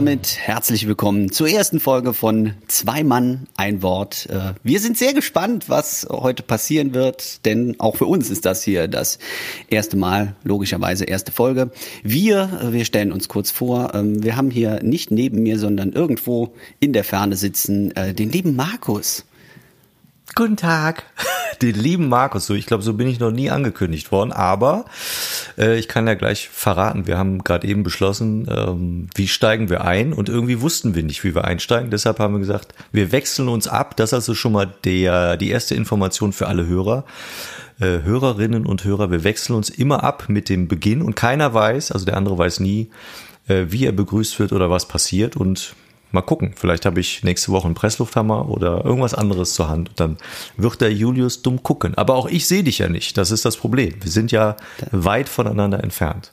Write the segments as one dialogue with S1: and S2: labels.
S1: Damit herzlich willkommen zur ersten Folge von Zwei Mann, ein Wort. Äh, wir sind sehr gespannt, was heute passieren wird, denn auch für uns ist das hier das erste Mal, logischerweise erste Folge. Wir, äh, wir stellen uns kurz vor, ähm, wir haben hier nicht neben mir, sondern irgendwo in der Ferne sitzen, äh, den lieben Markus.
S2: Guten Tag. Den lieben Markus, so ich glaube, so bin ich noch nie angekündigt worden, aber äh, ich kann ja gleich verraten, wir haben gerade eben beschlossen, ähm, wie steigen wir ein und irgendwie wussten wir nicht, wie wir einsteigen. Deshalb haben wir gesagt, wir wechseln uns ab. Das ist also schon mal der, die erste Information für alle Hörer. Äh, Hörerinnen und Hörer, wir wechseln uns immer ab mit dem Beginn und keiner weiß, also der andere weiß nie, äh, wie er begrüßt wird oder was passiert und Mal gucken, vielleicht habe ich nächste Woche einen Presslufthammer oder irgendwas anderes zur Hand. Dann wird der Julius dumm gucken. Aber auch ich sehe dich ja nicht. Das ist das Problem. Wir sind ja weit voneinander entfernt.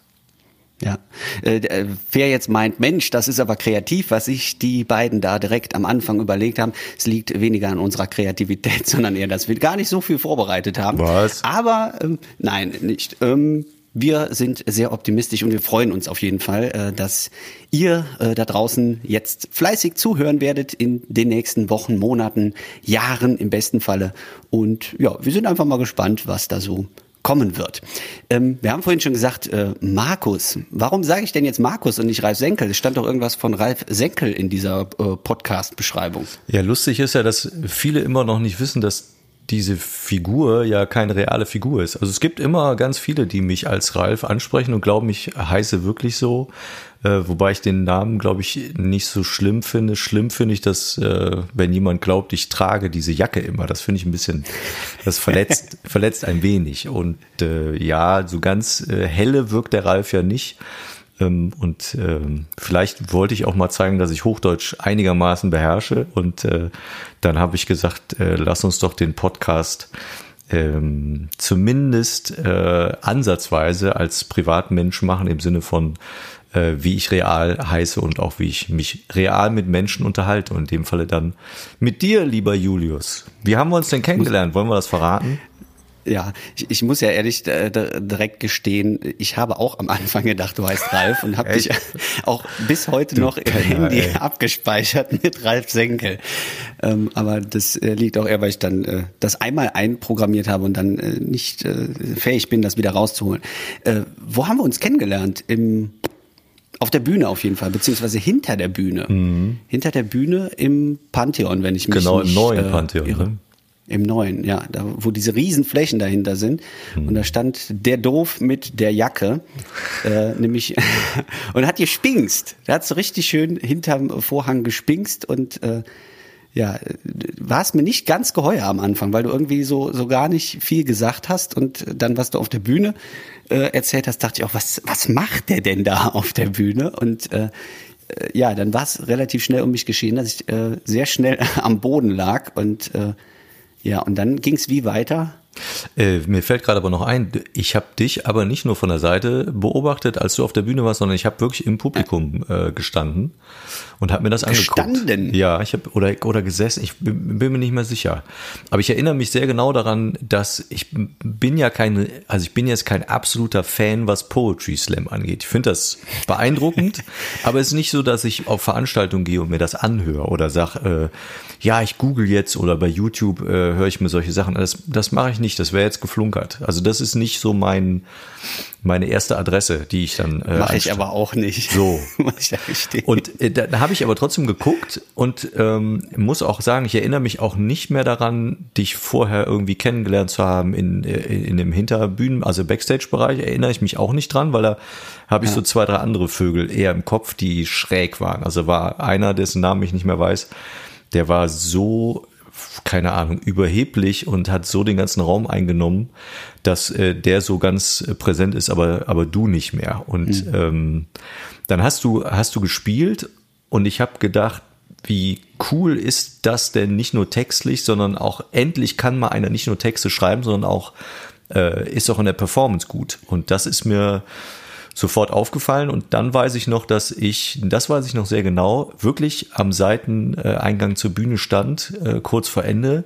S1: Ja, äh, äh, wer jetzt meint, Mensch, das ist aber kreativ, was sich die beiden da direkt am Anfang überlegt haben, es liegt weniger an unserer Kreativität, sondern eher, dass wir gar nicht so viel vorbereitet haben.
S2: Was?
S1: Aber ähm, nein, nicht. Ähm, wir sind sehr optimistisch und wir freuen uns auf jeden Fall, äh, dass ihr äh, da draußen jetzt fleißig zuhören werdet in den nächsten Wochen, Monaten, Jahren im besten Falle. Und ja, wir sind einfach mal gespannt, was da so kommen wird. Ähm, wir haben vorhin schon gesagt, äh, Markus. Warum sage ich denn jetzt Markus und nicht Ralf Senkel? Es stand doch irgendwas von Ralf Senkel in dieser Podcast-Beschreibung.
S2: Ja, lustig ist ja, dass viele immer noch nicht wissen, dass diese Figur ja keine reale Figur ist. Also es gibt immer ganz viele, die mich als Ralf ansprechen und glauben, ich heiße wirklich so. Äh, wobei ich den Namen, glaube ich, nicht so schlimm finde. Schlimm finde ich, dass äh, wenn jemand glaubt, ich trage diese Jacke immer, das finde ich ein bisschen, das verletzt, verletzt ein wenig. Und äh, ja, so ganz äh, helle wirkt der Ralf ja nicht. Ähm, und ähm, vielleicht wollte ich auch mal zeigen, dass ich Hochdeutsch einigermaßen beherrsche. Und äh, dann habe ich gesagt, äh, lass uns doch den Podcast ähm, zumindest äh, ansatzweise als Privatmensch machen, im Sinne von, äh, wie ich real heiße und auch wie ich mich real mit Menschen unterhalte. Und in dem Falle dann mit dir, lieber Julius. Wie haben wir uns denn kennengelernt? Wollen wir das verraten?
S1: Ja, ich, ich muss ja ehrlich äh, direkt gestehen, ich habe auch am Anfang gedacht, du heißt Ralf und habe dich auch bis heute du noch im Handy ey. abgespeichert mit Ralf Senkel. Ähm, aber das äh, liegt auch eher, weil ich dann äh, das einmal einprogrammiert habe und dann äh, nicht äh, fähig bin, das wieder rauszuholen. Äh, wo haben wir uns kennengelernt? Im auf der Bühne auf jeden Fall, beziehungsweise hinter der Bühne. Mhm. Hinter der Bühne im Pantheon, wenn ich mich
S2: genau,
S1: nicht
S2: Genau, im neuen Pantheon. Irre. Ne?
S1: Im neuen, ja, da, wo diese riesen Flächen dahinter sind. Hm. Und da stand der Doof mit der Jacke, äh, nämlich, und hat gespinkst. Der hat so richtig schön hinterm Vorhang gespinkst und äh, ja, war es mir nicht ganz geheuer am Anfang, weil du irgendwie so, so gar nicht viel gesagt hast und dann, was du auf der Bühne äh, erzählt hast, dachte ich auch, was, was macht der denn da auf der Bühne? Und äh, äh ja, dann war es relativ schnell um mich geschehen, dass ich äh, sehr schnell am Boden lag und äh, ja, und dann ging es wie weiter?
S2: Äh, mir fällt gerade aber noch ein, ich habe dich aber nicht nur von der Seite beobachtet, als du auf der Bühne warst, sondern ich habe wirklich im Publikum äh, gestanden und habe mir das angeguckt.
S1: Gestanden?
S2: Ja, ich habe oder oder gesessen, ich bin, bin, mir nicht mehr sicher. Aber ich erinnere mich sehr genau daran, dass ich bin ja kein also ich bin jetzt kein absoluter Fan, was Poetry Slam angeht. Ich finde das beeindruckend, aber es ist nicht so, dass ich auf Veranstaltungen gehe und mir das anhöre oder sag äh, ja, ich google jetzt oder bei YouTube äh, höre ich mir solche Sachen. Das das mache ich nicht das wäre jetzt geflunkert. Also das ist nicht so mein meine erste Adresse, die ich dann
S1: äh, mache ich aber auch nicht.
S2: So und äh, da, da habe ich aber trotzdem geguckt und ähm, muss auch sagen, ich erinnere mich auch nicht mehr daran, dich vorher irgendwie kennengelernt zu haben in in, äh, in dem Hinterbühnen, also Backstage-Bereich. Erinnere ich mich auch nicht dran, weil da habe ich ja. so zwei drei andere Vögel eher im Kopf, die schräg waren. Also war einer, dessen Namen ich nicht mehr weiß. Der war so keine Ahnung, überheblich und hat so den ganzen Raum eingenommen, dass äh, der so ganz äh, präsent ist, aber, aber du nicht mehr. Und mhm. ähm, dann hast du, hast du gespielt und ich habe gedacht, wie cool ist das denn nicht nur textlich, sondern auch endlich kann mal einer nicht nur Texte schreiben, sondern auch äh, ist auch in der Performance gut. Und das ist mir sofort aufgefallen und dann weiß ich noch, dass ich, das weiß ich noch sehr genau, wirklich am Seiteneingang zur Bühne stand, äh, kurz vor Ende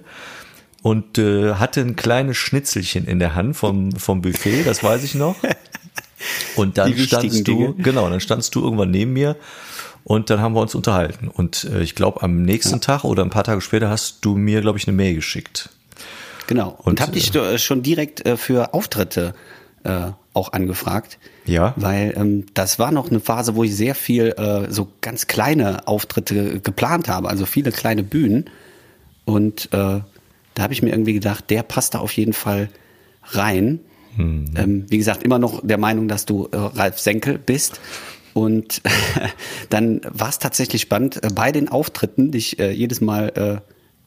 S2: und äh, hatte ein kleines Schnitzelchen in der Hand vom, vom Buffet, das weiß ich noch. Und dann standst du, Dinge. genau, dann standst du irgendwann neben mir Und dann haben wir uns unterhalten. Und äh, ich glaube, am nächsten ja. Tag oder ein paar Tage später hast du mir, glaube ich, eine Mail geschickt.
S1: Genau. Und, und habe dich äh, schon direkt für Auftritte äh, auch angefragt.
S2: Ja.
S1: Weil ähm, das war noch eine Phase, wo ich sehr viel äh, so ganz kleine Auftritte geplant habe, also viele kleine Bühnen. Und äh, da habe ich mir irgendwie gedacht, der passt da auf jeden Fall rein. Hm. Ähm, wie gesagt, immer noch der Meinung, dass du äh, Ralf Senkel bist. Und dann war es tatsächlich spannend, äh, bei den Auftritten dich äh, jedes Mal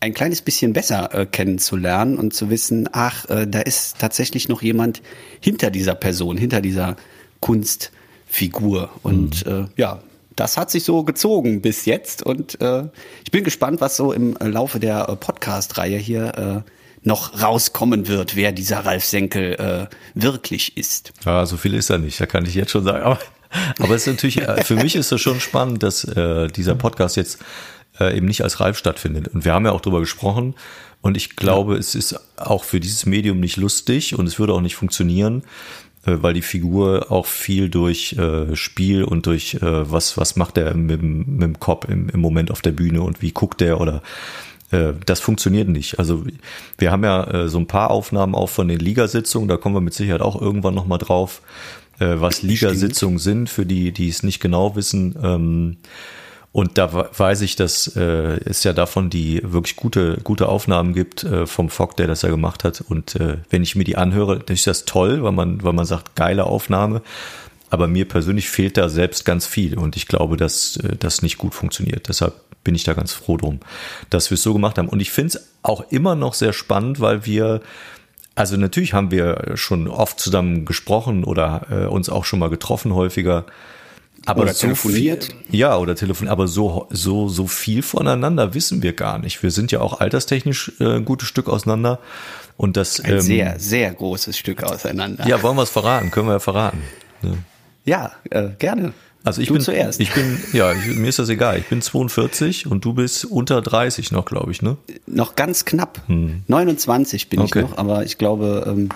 S1: ein kleines bisschen besser äh, kennenzulernen und zu wissen, ach, äh, da ist tatsächlich noch jemand hinter dieser Person, hinter dieser Kunstfigur. Und mhm. äh, ja, das hat sich so gezogen bis jetzt. Und äh, ich bin gespannt, was so im Laufe der äh, Podcast-Reihe hier äh, noch rauskommen wird, wer dieser Ralf Senkel äh, wirklich ist.
S2: Ja, so viel ist er nicht, da kann ich jetzt schon sagen. Aber, aber es ist natürlich, äh, für mich ist es schon spannend, dass äh, dieser Podcast jetzt äh, eben nicht als Ralf stattfindet. Und wir haben ja auch drüber gesprochen. Und ich glaube, ja. es ist auch für dieses Medium nicht lustig und es würde auch nicht funktionieren, äh, weil die Figur auch viel durch äh, Spiel und durch äh, was, was macht er mit, mit dem Kopf im, im Moment auf der Bühne und wie guckt er oder äh, das funktioniert nicht. Also wir haben ja äh, so ein paar Aufnahmen auch von den Ligasitzungen, da kommen wir mit Sicherheit auch irgendwann nochmal drauf, äh, was Ligasitzungen sind, für die, die es nicht genau wissen. Und da weiß ich, dass äh, es ja davon die wirklich gute, gute Aufnahmen gibt äh, vom Fock, der das ja gemacht hat. Und äh, wenn ich mir die anhöre, dann ist das toll, weil man, weil man sagt, geile Aufnahme. Aber mir persönlich fehlt da selbst ganz viel und ich glaube, dass äh, das nicht gut funktioniert. Deshalb bin ich da ganz froh drum, dass wir es so gemacht haben. Und ich finde es auch immer noch sehr spannend, weil wir also natürlich haben wir schon oft zusammen gesprochen oder äh, uns auch schon mal getroffen häufiger.
S1: Aber oder so telefoniert?
S2: Viel, ja, oder telefoniert. Aber so, so, so viel voneinander wissen wir gar nicht. Wir sind ja auch alterstechnisch äh, ein gutes Stück auseinander. Und das,
S1: ein ähm, sehr, sehr großes Stück auseinander.
S2: Ja, wollen wir es verraten? Können wir ja verraten.
S1: Ne? Ja, äh, gerne.
S2: Also ich du bin zuerst. Ich bin, ja, ich, mir ist das egal. Ich bin 42 und du bist unter 30 noch, glaube ich, ne?
S1: Noch ganz knapp. Hm. 29 bin okay. ich noch, aber ich glaube, ähm,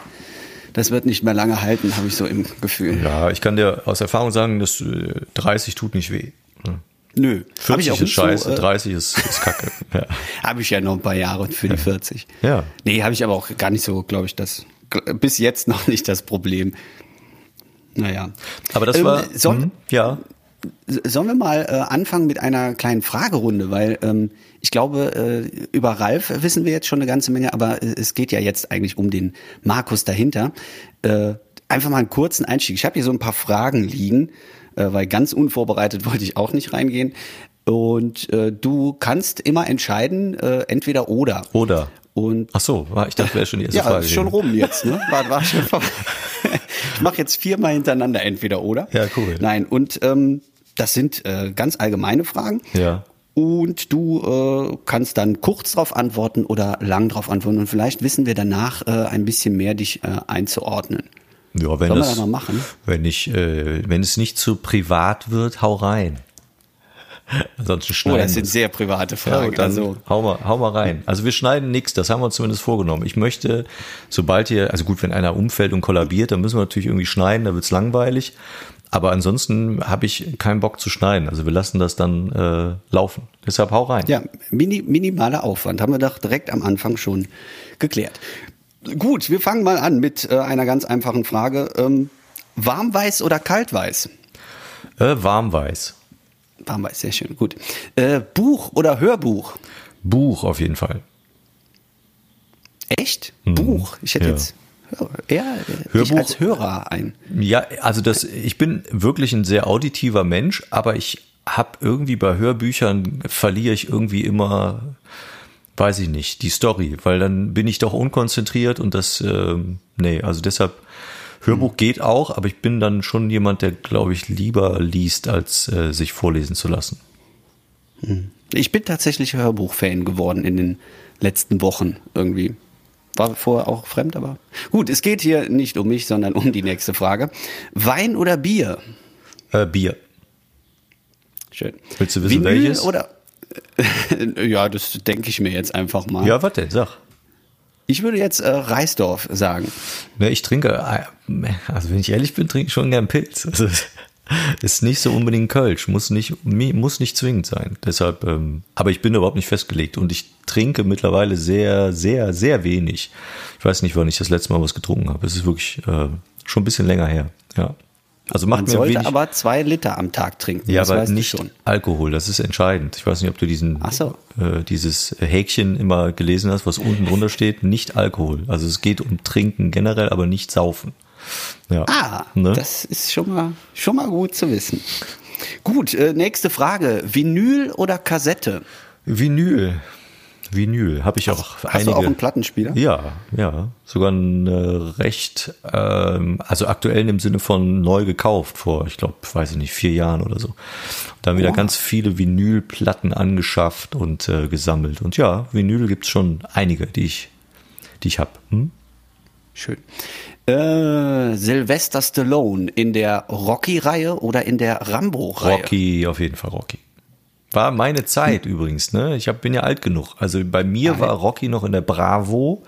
S1: das wird nicht mehr lange halten, habe ich so im Gefühl.
S2: Ja, ich kann dir aus Erfahrung sagen, dass 30 äh, tut nicht weh.
S1: Nö,
S2: 40 ich auch ist scheiße, so, äh, 30 ist, ist kacke.
S1: Ja. habe ich ja noch ein paar Jahre für die 40.
S2: Ja.
S1: Nee, habe ich aber auch gar nicht so, glaube ich, das bis jetzt noch nicht das Problem. Naja.
S2: Aber das ähm, war.
S1: Soll, mh, ja. Sollen wir mal äh, anfangen mit einer kleinen Fragerunde, weil ähm, ich glaube, äh, über Ralf wissen wir jetzt schon eine ganze Menge, aber äh, es geht ja jetzt eigentlich um den Markus dahinter. Äh, einfach mal einen kurzen Einstieg. Ich habe hier so ein paar Fragen liegen, äh, weil ganz unvorbereitet wollte ich auch nicht reingehen. Und äh, du kannst immer entscheiden, entweder oder.
S2: Oder.
S1: Und
S2: Ach so, war, ich dachte, wäre schon die erste
S1: ja,
S2: Frage.
S1: Ja, schon rum jetzt, ne? War, war schon vorbei. ich mache jetzt viermal hintereinander entweder oder.
S2: Ja, cool.
S1: Nein, und ähm, das sind äh, ganz allgemeine Fragen.
S2: Ja.
S1: Und du äh, kannst dann kurz darauf antworten oder lang darauf antworten. Und vielleicht wissen wir danach äh, ein bisschen mehr, dich äh, einzuordnen.
S2: Ja, wenn das, wir das mal machen? Wenn ich, äh, wenn es nicht zu privat wird, hau rein.
S1: Ansonsten schneiden. Oh, das sind sehr private Fragen.
S2: Ja, also hau mal, hau mal rein. Also wir schneiden nichts, das haben wir uns zumindest vorgenommen. Ich möchte, sobald hier, also gut, wenn einer umfällt und kollabiert, dann müssen wir natürlich irgendwie schneiden, da wird's langweilig. Aber ansonsten habe ich keinen Bock zu schneiden. Also wir lassen das dann äh, laufen. Deshalb hau rein.
S1: Ja, mini, minimaler Aufwand. Haben wir doch direkt am Anfang schon geklärt. Gut, wir fangen mal an mit äh, einer ganz einfachen Frage. Ähm, Warmweiß oder Kaltweiß?
S2: Äh, warmweiß.
S1: Warmweiß, sehr schön, gut. Äh, Buch oder Hörbuch?
S2: Buch auf jeden Fall.
S1: Echt? Hm. Buch? Ich hätte ja. jetzt eher Hörbuch, als Hörer ein.
S2: Ja, also das, ich bin wirklich ein sehr auditiver Mensch, aber ich habe irgendwie bei Hörbüchern verliere ich irgendwie immer, weiß ich nicht, die Story, weil dann bin ich doch unkonzentriert und das, äh, nee, also deshalb Hörbuch hm. geht auch, aber ich bin dann schon jemand, der, glaube ich, lieber liest, als äh, sich vorlesen zu lassen.
S1: Hm. Ich bin tatsächlich Hörbuch-Fan geworden in den letzten Wochen irgendwie. War vorher auch fremd, aber gut, es geht hier nicht um mich, sondern um die nächste Frage. Wein oder Bier?
S2: Äh, Bier.
S1: Schön.
S2: Willst du wissen, Vinyl welches?
S1: Oder ja, das denke ich mir jetzt einfach mal.
S2: Ja, warte, sag.
S1: Ich würde jetzt äh, Reisdorf sagen.
S2: Ne, ich trinke, äh, also wenn ich ehrlich bin, trinke ich schon gern Pilz. Also, ist nicht so unbedingt Kölsch, muss nicht, muss nicht zwingend sein. Deshalb, ähm, aber ich bin überhaupt nicht festgelegt und ich trinke mittlerweile sehr, sehr, sehr wenig. Ich weiß nicht, wann ich das letzte Mal was getrunken habe. Es ist wirklich äh, schon ein bisschen länger her. Ja.
S1: Also macht Man mir sollte wenig, aber zwei Liter am Tag trinken.
S2: Ja, aber nicht Alkohol. Das ist entscheidend. Ich weiß nicht, ob du diesen so. äh, dieses Häkchen immer gelesen hast, was unten drunter steht. Nicht Alkohol. Also es geht um Trinken generell, aber nicht Saufen.
S1: Ja. Ah, ne? das ist schon mal, schon mal gut zu wissen. Gut, äh, nächste Frage. Vinyl oder Kassette?
S2: Vinyl. Vinyl habe ich auch
S1: hast, einige. Hast du auch einen Plattenspieler?
S2: Ja, ja, sogar ein äh, recht, ähm, also aktuell im Sinne von neu gekauft vor, ich glaube, weiß ich nicht, vier Jahren oder so. Da haben wieder ganz viele Vinylplatten angeschafft und äh, gesammelt. Und ja, Vinyl gibt es schon einige, die ich, die ich habe. Hm?
S1: Schön. Äh, Sylvester Stallone in der Rocky-Reihe oder in der Rambo-Reihe?
S2: Rocky, auf jeden Fall Rocky. War meine Zeit hm. übrigens, ne? Ich hab, bin ja alt genug. Also bei mir Nein. war Rocky noch in der Bravo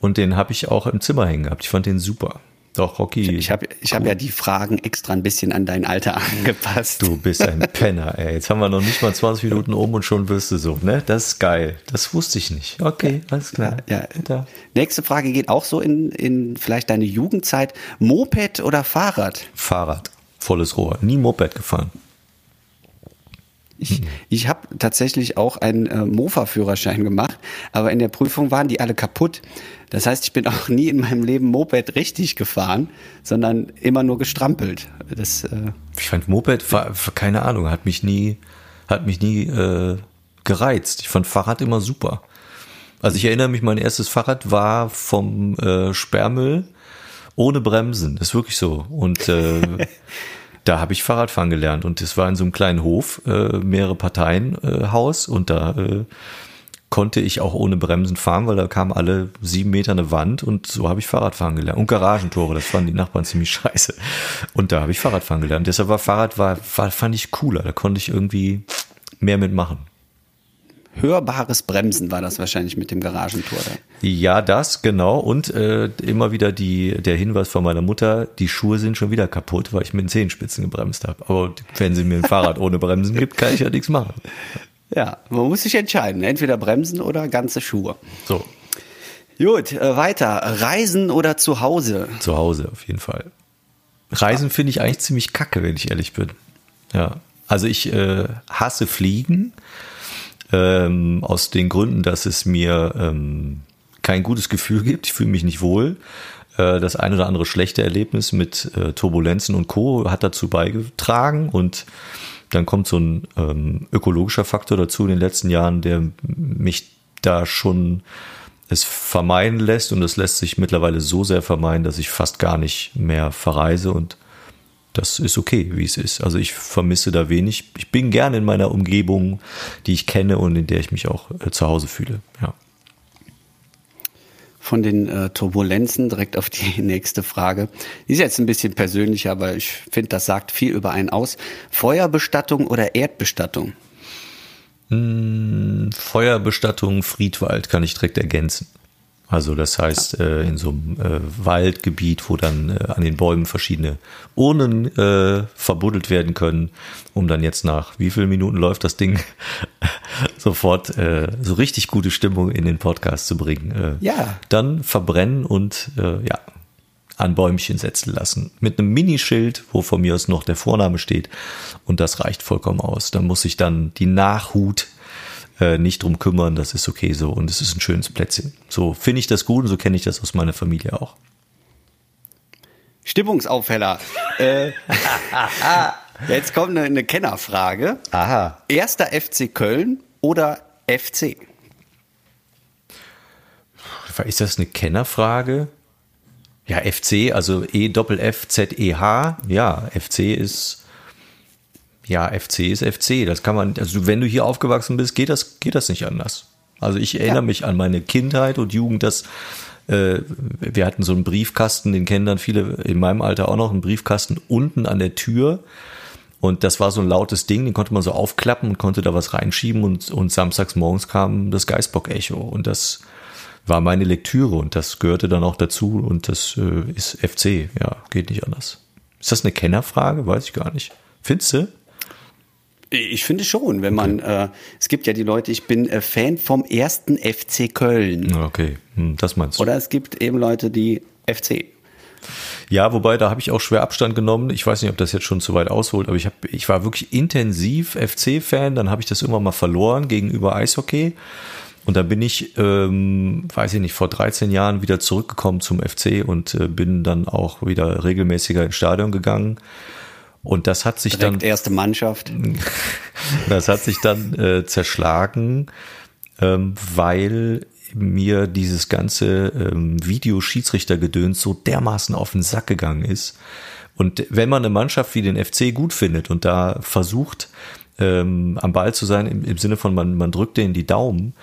S2: und den habe ich auch im Zimmer hängen gehabt. Ich fand den super. Doch, Rocky.
S1: Ich habe ich hab ja die Fragen extra ein bisschen an dein Alter angepasst.
S2: Du bist ein Penner, ey. Jetzt haben wir noch nicht mal 20 Minuten um und schon wirst du so, ne? Das ist geil. Das wusste ich nicht. Okay, alles klar.
S1: Ja, ja. Nächste Frage geht auch so in, in vielleicht deine Jugendzeit. Moped oder Fahrrad?
S2: Fahrrad. Volles Rohr. Nie Moped gefahren.
S1: Ich, ich habe tatsächlich auch einen äh, Mofa-Führerschein gemacht, aber in der Prüfung waren die alle kaputt. Das heißt, ich bin auch nie in meinem Leben Moped richtig gefahren, sondern immer nur gestrampelt. Das,
S2: äh ich fand Moped, keine Ahnung, hat mich nie, hat mich nie äh, gereizt. Ich fand Fahrrad immer super. Also ich erinnere mich, mein erstes Fahrrad war vom äh, Sperrmüll ohne Bremsen. Das ist wirklich so. Und äh, da habe ich Fahrradfahren gelernt und das war in so einem kleinen Hof, äh, mehrere Parteien äh, Haus und da äh, konnte ich auch ohne Bremsen fahren, weil da kam alle sieben Meter eine Wand und so habe ich Fahrradfahren gelernt. Und Garagentore, das fanden die Nachbarn ziemlich scheiße. Und da habe ich Fahrradfahren gelernt. Deshalb war Fahrrad, war, war, fand ich cooler. Da konnte ich irgendwie mehr mitmachen
S1: hörbares Bremsen war das wahrscheinlich mit dem Garagentor. Da.
S2: Ja, das, genau. Und äh, immer wieder die, der Hinweis von meiner Mutter, die Schuhe sind schon wieder kaputt, weil ich mit den Zehenspitzen gebremst habe. Aber wenn sie mir ein Fahrrad ohne Bremsen gibt, kann ich ja nichts machen.
S1: Ja, man muss sich entscheiden. Entweder Bremsen oder ganze Schuhe.
S2: So.
S1: Gut, äh, weiter. Reisen oder zu Hause?
S2: Zu Hause, auf jeden Fall. Reisen finde ich eigentlich ziemlich kacke, wenn ich ehrlich bin. Ja. Also ich äh, hasse Fliegen ähm, aus den Gründen, dass es mir ähm, kein gutes Gefühl gibt. Ich fühle mich nicht wohl. Äh, das ein oder andere schlechte Erlebnis mit äh, Turbulenzen und Co. hat dazu beigetragen und dann kommt so ein ähm, ökologischer Faktor dazu in den letzten Jahren, der mich da schon es vermeiden lässt und es lässt sich mittlerweile so sehr vermeiden, dass ich fast gar nicht mehr verreise und das ist okay, wie es ist. Also ich vermisse da wenig. Ich bin gerne in meiner Umgebung, die ich kenne und in der ich mich auch äh, zu Hause fühle. Ja.
S1: Von den äh, Turbulenzen direkt auf die nächste Frage. Die ist jetzt ein bisschen persönlicher, aber ich finde, das sagt viel über einen aus. Feuerbestattung oder Erdbestattung?
S2: Hm, Feuerbestattung, Friedwald kann ich direkt ergänzen. Also das heißt, äh, in so einem äh, Waldgebiet, wo dann äh, an den Bäumen verschiedene Urnen äh, verbuddelt werden können, um dann jetzt nach wie vielen Minuten läuft das Ding sofort äh, so richtig gute Stimmung in den Podcast zu bringen. Äh,
S1: ja.
S2: Dann verbrennen und ja, an Bäumchen setzen lassen. Mit einem Minischild, wo von mir aus noch der Vorname steht. Und das reicht vollkommen aus. Da muss ich dann die Nachhut äh, nicht drum kümmern, das ist okay so und es ist ein schönes Plätzchen. So finde ich das gut und so kenne ich das aus meiner Familie auch.
S1: Stimmungsaufheller. äh, jetzt kommt eine, eine Kennerfrage.
S2: Aha.
S1: Erster FC Köln oder FC?
S2: Ist das eine Kennerfrage? Ja, FC, also E Doppel F Z E H. Ja, FC ist ja, FC ist FC. Das kann man, also wenn du hier aufgewachsen bist, geht das, geht das nicht anders. Also ich erinnere ja. mich an meine Kindheit und Jugend, dass äh, wir hatten so einen Briefkasten, den kennen dann viele in meinem Alter auch noch, einen Briefkasten unten an der Tür. Und das war so ein lautes Ding, den konnte man so aufklappen und konnte da was reinschieben und, und samstags morgens kam das Geistbock-Echo. Und das war meine Lektüre und das gehörte dann auch dazu und das äh, ist FC. Ja, geht nicht anders. Ist das eine Kennerfrage? Weiß ich gar nicht. Findest du?
S1: Ich finde schon, wenn man, äh, es gibt ja die Leute, ich bin äh, Fan vom ersten FC Köln.
S2: Okay, hm, das meinst du.
S1: Oder es gibt eben Leute, die FC.
S2: Ja, wobei, da habe ich auch schwer Abstand genommen. Ich weiß nicht, ob das jetzt schon zu weit ausholt, aber ich, hab, ich war wirklich intensiv FC-Fan. Dann habe ich das irgendwann mal verloren gegenüber Eishockey. Und dann bin ich, ähm, weiß ich nicht, vor 13 Jahren wieder zurückgekommen zum FC und äh, bin dann auch wieder regelmäßiger ins Stadion gegangen. Und das hat sich
S1: Direkt
S2: dann.
S1: erste Mannschaft.
S2: Das hat sich dann äh, zerschlagen, ähm, weil mir dieses ganze ähm, Videoschiedsrichtergedöns so dermaßen auf den Sack gegangen ist. Und wenn man eine Mannschaft wie den FC gut findet und da versucht, ähm, am Ball zu sein, im, im Sinne von man, man drückt denen die Daumen,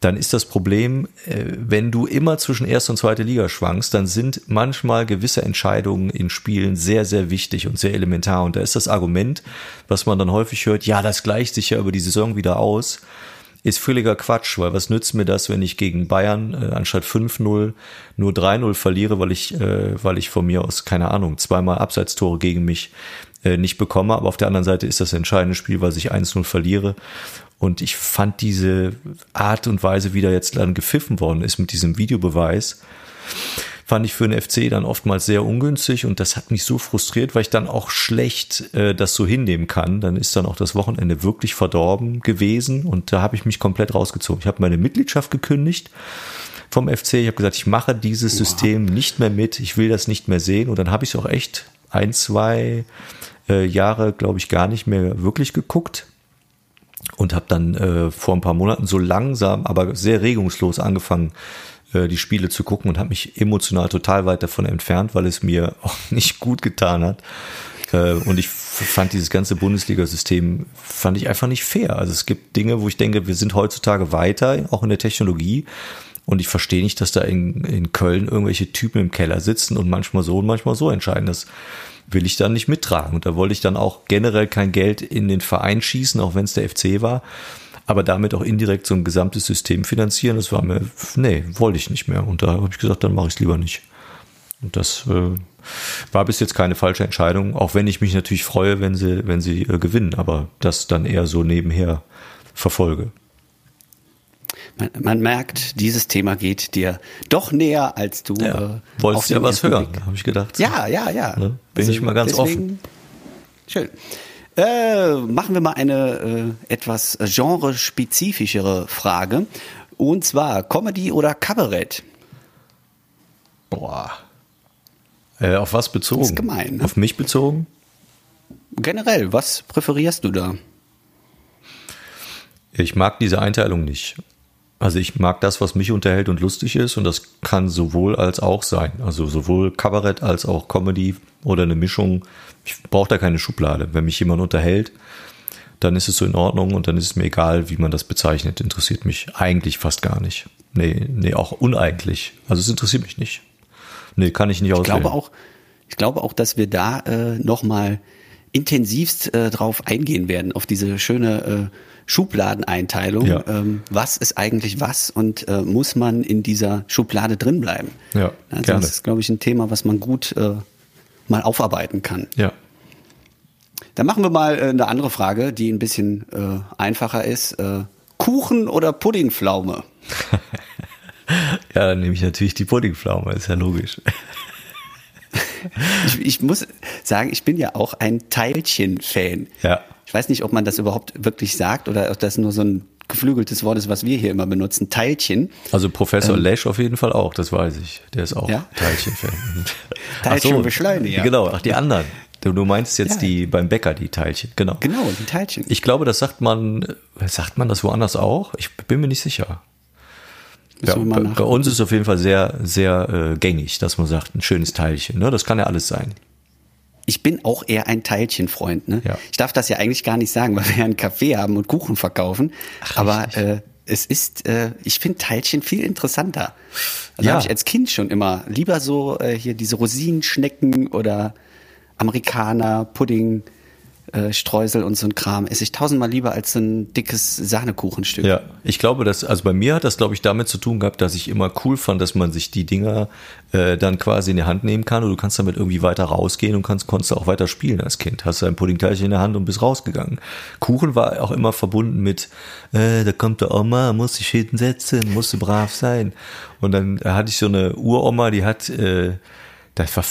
S2: dann ist das Problem, äh, wenn du immer zwischen erste und zweite Liga schwankst, dann sind manchmal gewisse Entscheidungen in Spielen sehr, sehr wichtig und sehr elementar. Und da ist das Argument, was man dann häufig hört, ja, das gleicht sich ja über die Saison wieder aus ist völliger Quatsch, weil was nützt mir das, wenn ich gegen Bayern äh, anstatt 5-0 nur 3-0 verliere, weil ich, äh, weil ich von mir aus, keine Ahnung, zweimal Abseitstore gegen mich äh, nicht bekomme. Aber auf der anderen Seite ist das entscheidende Spiel, weil ich 1-0 verliere. Und ich fand diese Art und Weise, wie da jetzt dann gepfiffen worden ist mit diesem Videobeweis, fand ich für den FC dann oftmals sehr ungünstig und das hat mich so frustriert, weil ich dann auch schlecht äh, das so hinnehmen kann. Dann ist dann auch das Wochenende wirklich verdorben gewesen und da habe ich mich komplett rausgezogen. Ich habe meine Mitgliedschaft gekündigt vom FC. Ich habe gesagt, ich mache dieses wow. System nicht mehr mit, ich will das nicht mehr sehen und dann habe ich es auch echt ein, zwei äh, Jahre, glaube ich, gar nicht mehr wirklich geguckt und habe dann äh, vor ein paar Monaten so langsam, aber sehr regungslos angefangen, äh, die Spiele zu gucken und habe mich emotional total weit davon entfernt, weil es mir auch nicht gut getan hat. Äh, und ich fand dieses ganze Bundesliga-System fand ich einfach nicht fair. Also es gibt Dinge, wo ich denke, wir sind heutzutage weiter, auch in der Technologie. Und ich verstehe nicht, dass da in, in Köln irgendwelche Typen im Keller sitzen und manchmal so und manchmal so entscheiden. Das will ich dann nicht mittragen. Und da wollte ich dann auch generell kein Geld in den Verein schießen, auch wenn es der FC war aber damit auch indirekt so ein gesamtes System finanzieren, das war mir, nee, wollte ich nicht mehr. Und da habe ich gesagt, dann mache ich es lieber nicht. Und das äh, war bis jetzt keine falsche Entscheidung, auch wenn ich mich natürlich freue, wenn sie, wenn sie äh, gewinnen, aber das dann eher so nebenher verfolge.
S1: Man, man, merkt, dieses Thema geht dir doch näher, als du.
S2: Ja, äh, wolltest ja was hören, habe ich gedacht.
S1: Ja, ja, ja. Ne?
S2: Bin also ich mal ganz deswegen, offen.
S1: Schön. Äh, machen wir mal eine äh, etwas genrespezifischere Frage. Und zwar Comedy oder Kabarett?
S2: Boah. Äh, auf was bezogen? Das
S1: ist gemein. Ne?
S2: Auf mich bezogen?
S1: Generell, was präferierst du da?
S2: Ich mag diese Einteilung nicht. Also ich mag das, was mich unterhält und lustig ist und das kann sowohl als auch sein. Also sowohl Kabarett als auch Comedy oder eine Mischung. Ich brauche da keine Schublade. Wenn mich jemand unterhält, dann ist es so in Ordnung und dann ist es mir egal, wie man das bezeichnet. Interessiert mich eigentlich fast gar nicht. Nee, nee, auch uneigentlich. Also es interessiert mich nicht. Nee, kann ich nicht auswählen.
S1: Ich glaube auch, ich glaube auch, dass wir da äh, nochmal intensivst äh, drauf eingehen werden, auf diese schöne äh, Schubladeneinteilung. Ja. Ähm, was ist eigentlich was und äh, muss man in dieser Schublade drin bleiben?
S2: Ja,
S1: also gerne. Das ist, glaube ich, ein Thema, was man gut äh, mal aufarbeiten kann.
S2: Ja.
S1: Dann machen wir mal äh, eine andere Frage, die ein bisschen äh, einfacher ist. Äh, Kuchen oder Puddingpflaume?
S2: ja, dann nehme ich natürlich die Puddingpflaume, ist ja logisch.
S1: Ich, ich muss sagen, ich bin ja auch ein Teilchen-Fan.
S2: Ja.
S1: Ich weiß nicht, ob man das überhaupt wirklich sagt oder ob das nur so ein geflügeltes Wort ist, was wir hier immer benutzen, Teilchen.
S2: Also Professor ähm, Lesch auf jeden Fall auch, das weiß ich. Der ist auch ja? Teilchen-Fan.
S1: Teilchenbeschleuniger.
S2: Genau, ach die anderen. Du, du meinst jetzt ja. die beim Bäcker, die Teilchen, genau.
S1: Genau, die Teilchen.
S2: Ich glaube, das sagt man, sagt man das woanders auch? Ich bin mir nicht sicher. Ja, bei, bei, uns ist es auf jeden Fall sehr, sehr äh, gängig, dass man sagt, ein schönes Teilchen. Ne? Das kann ja alles sein
S1: ich bin auch eher ein Teilchenfreund. Ne?
S2: Ja.
S1: Ich darf das ja eigentlich gar nicht sagen, weil wir ja einen Kaffee haben und Kuchen verkaufen. Ach, Aber äh, es ist, äh, ich finde Teilchen viel interessanter. Also ja. habe ich als Kind schon immer lieber so äh, hier diese Rosinenschnecken oder Amerikaner, Pudding. Äh, Streusel und so ein Kram esse ich tausendmal lieber als so ein dickes Sahnekuchenstück.
S2: Ja, ich glaube, dass, also bei mir hat das, glaube ich, damit zu tun gehabt, dass ich immer cool fand, dass man sich die Dinger äh, dann quasi in die Hand nehmen kann und du kannst damit irgendwie weiter rausgehen und kannst, konntest auch weiter spielen als Kind. Hast du ein Puddingteilchen in der Hand und bist rausgegangen. Kuchen war auch immer verbunden mit, äh, da kommt der Oma, muss sich hinsetzen, musst du brav sein. Und dann hatte ich so eine Uroma, die hat, äh, das war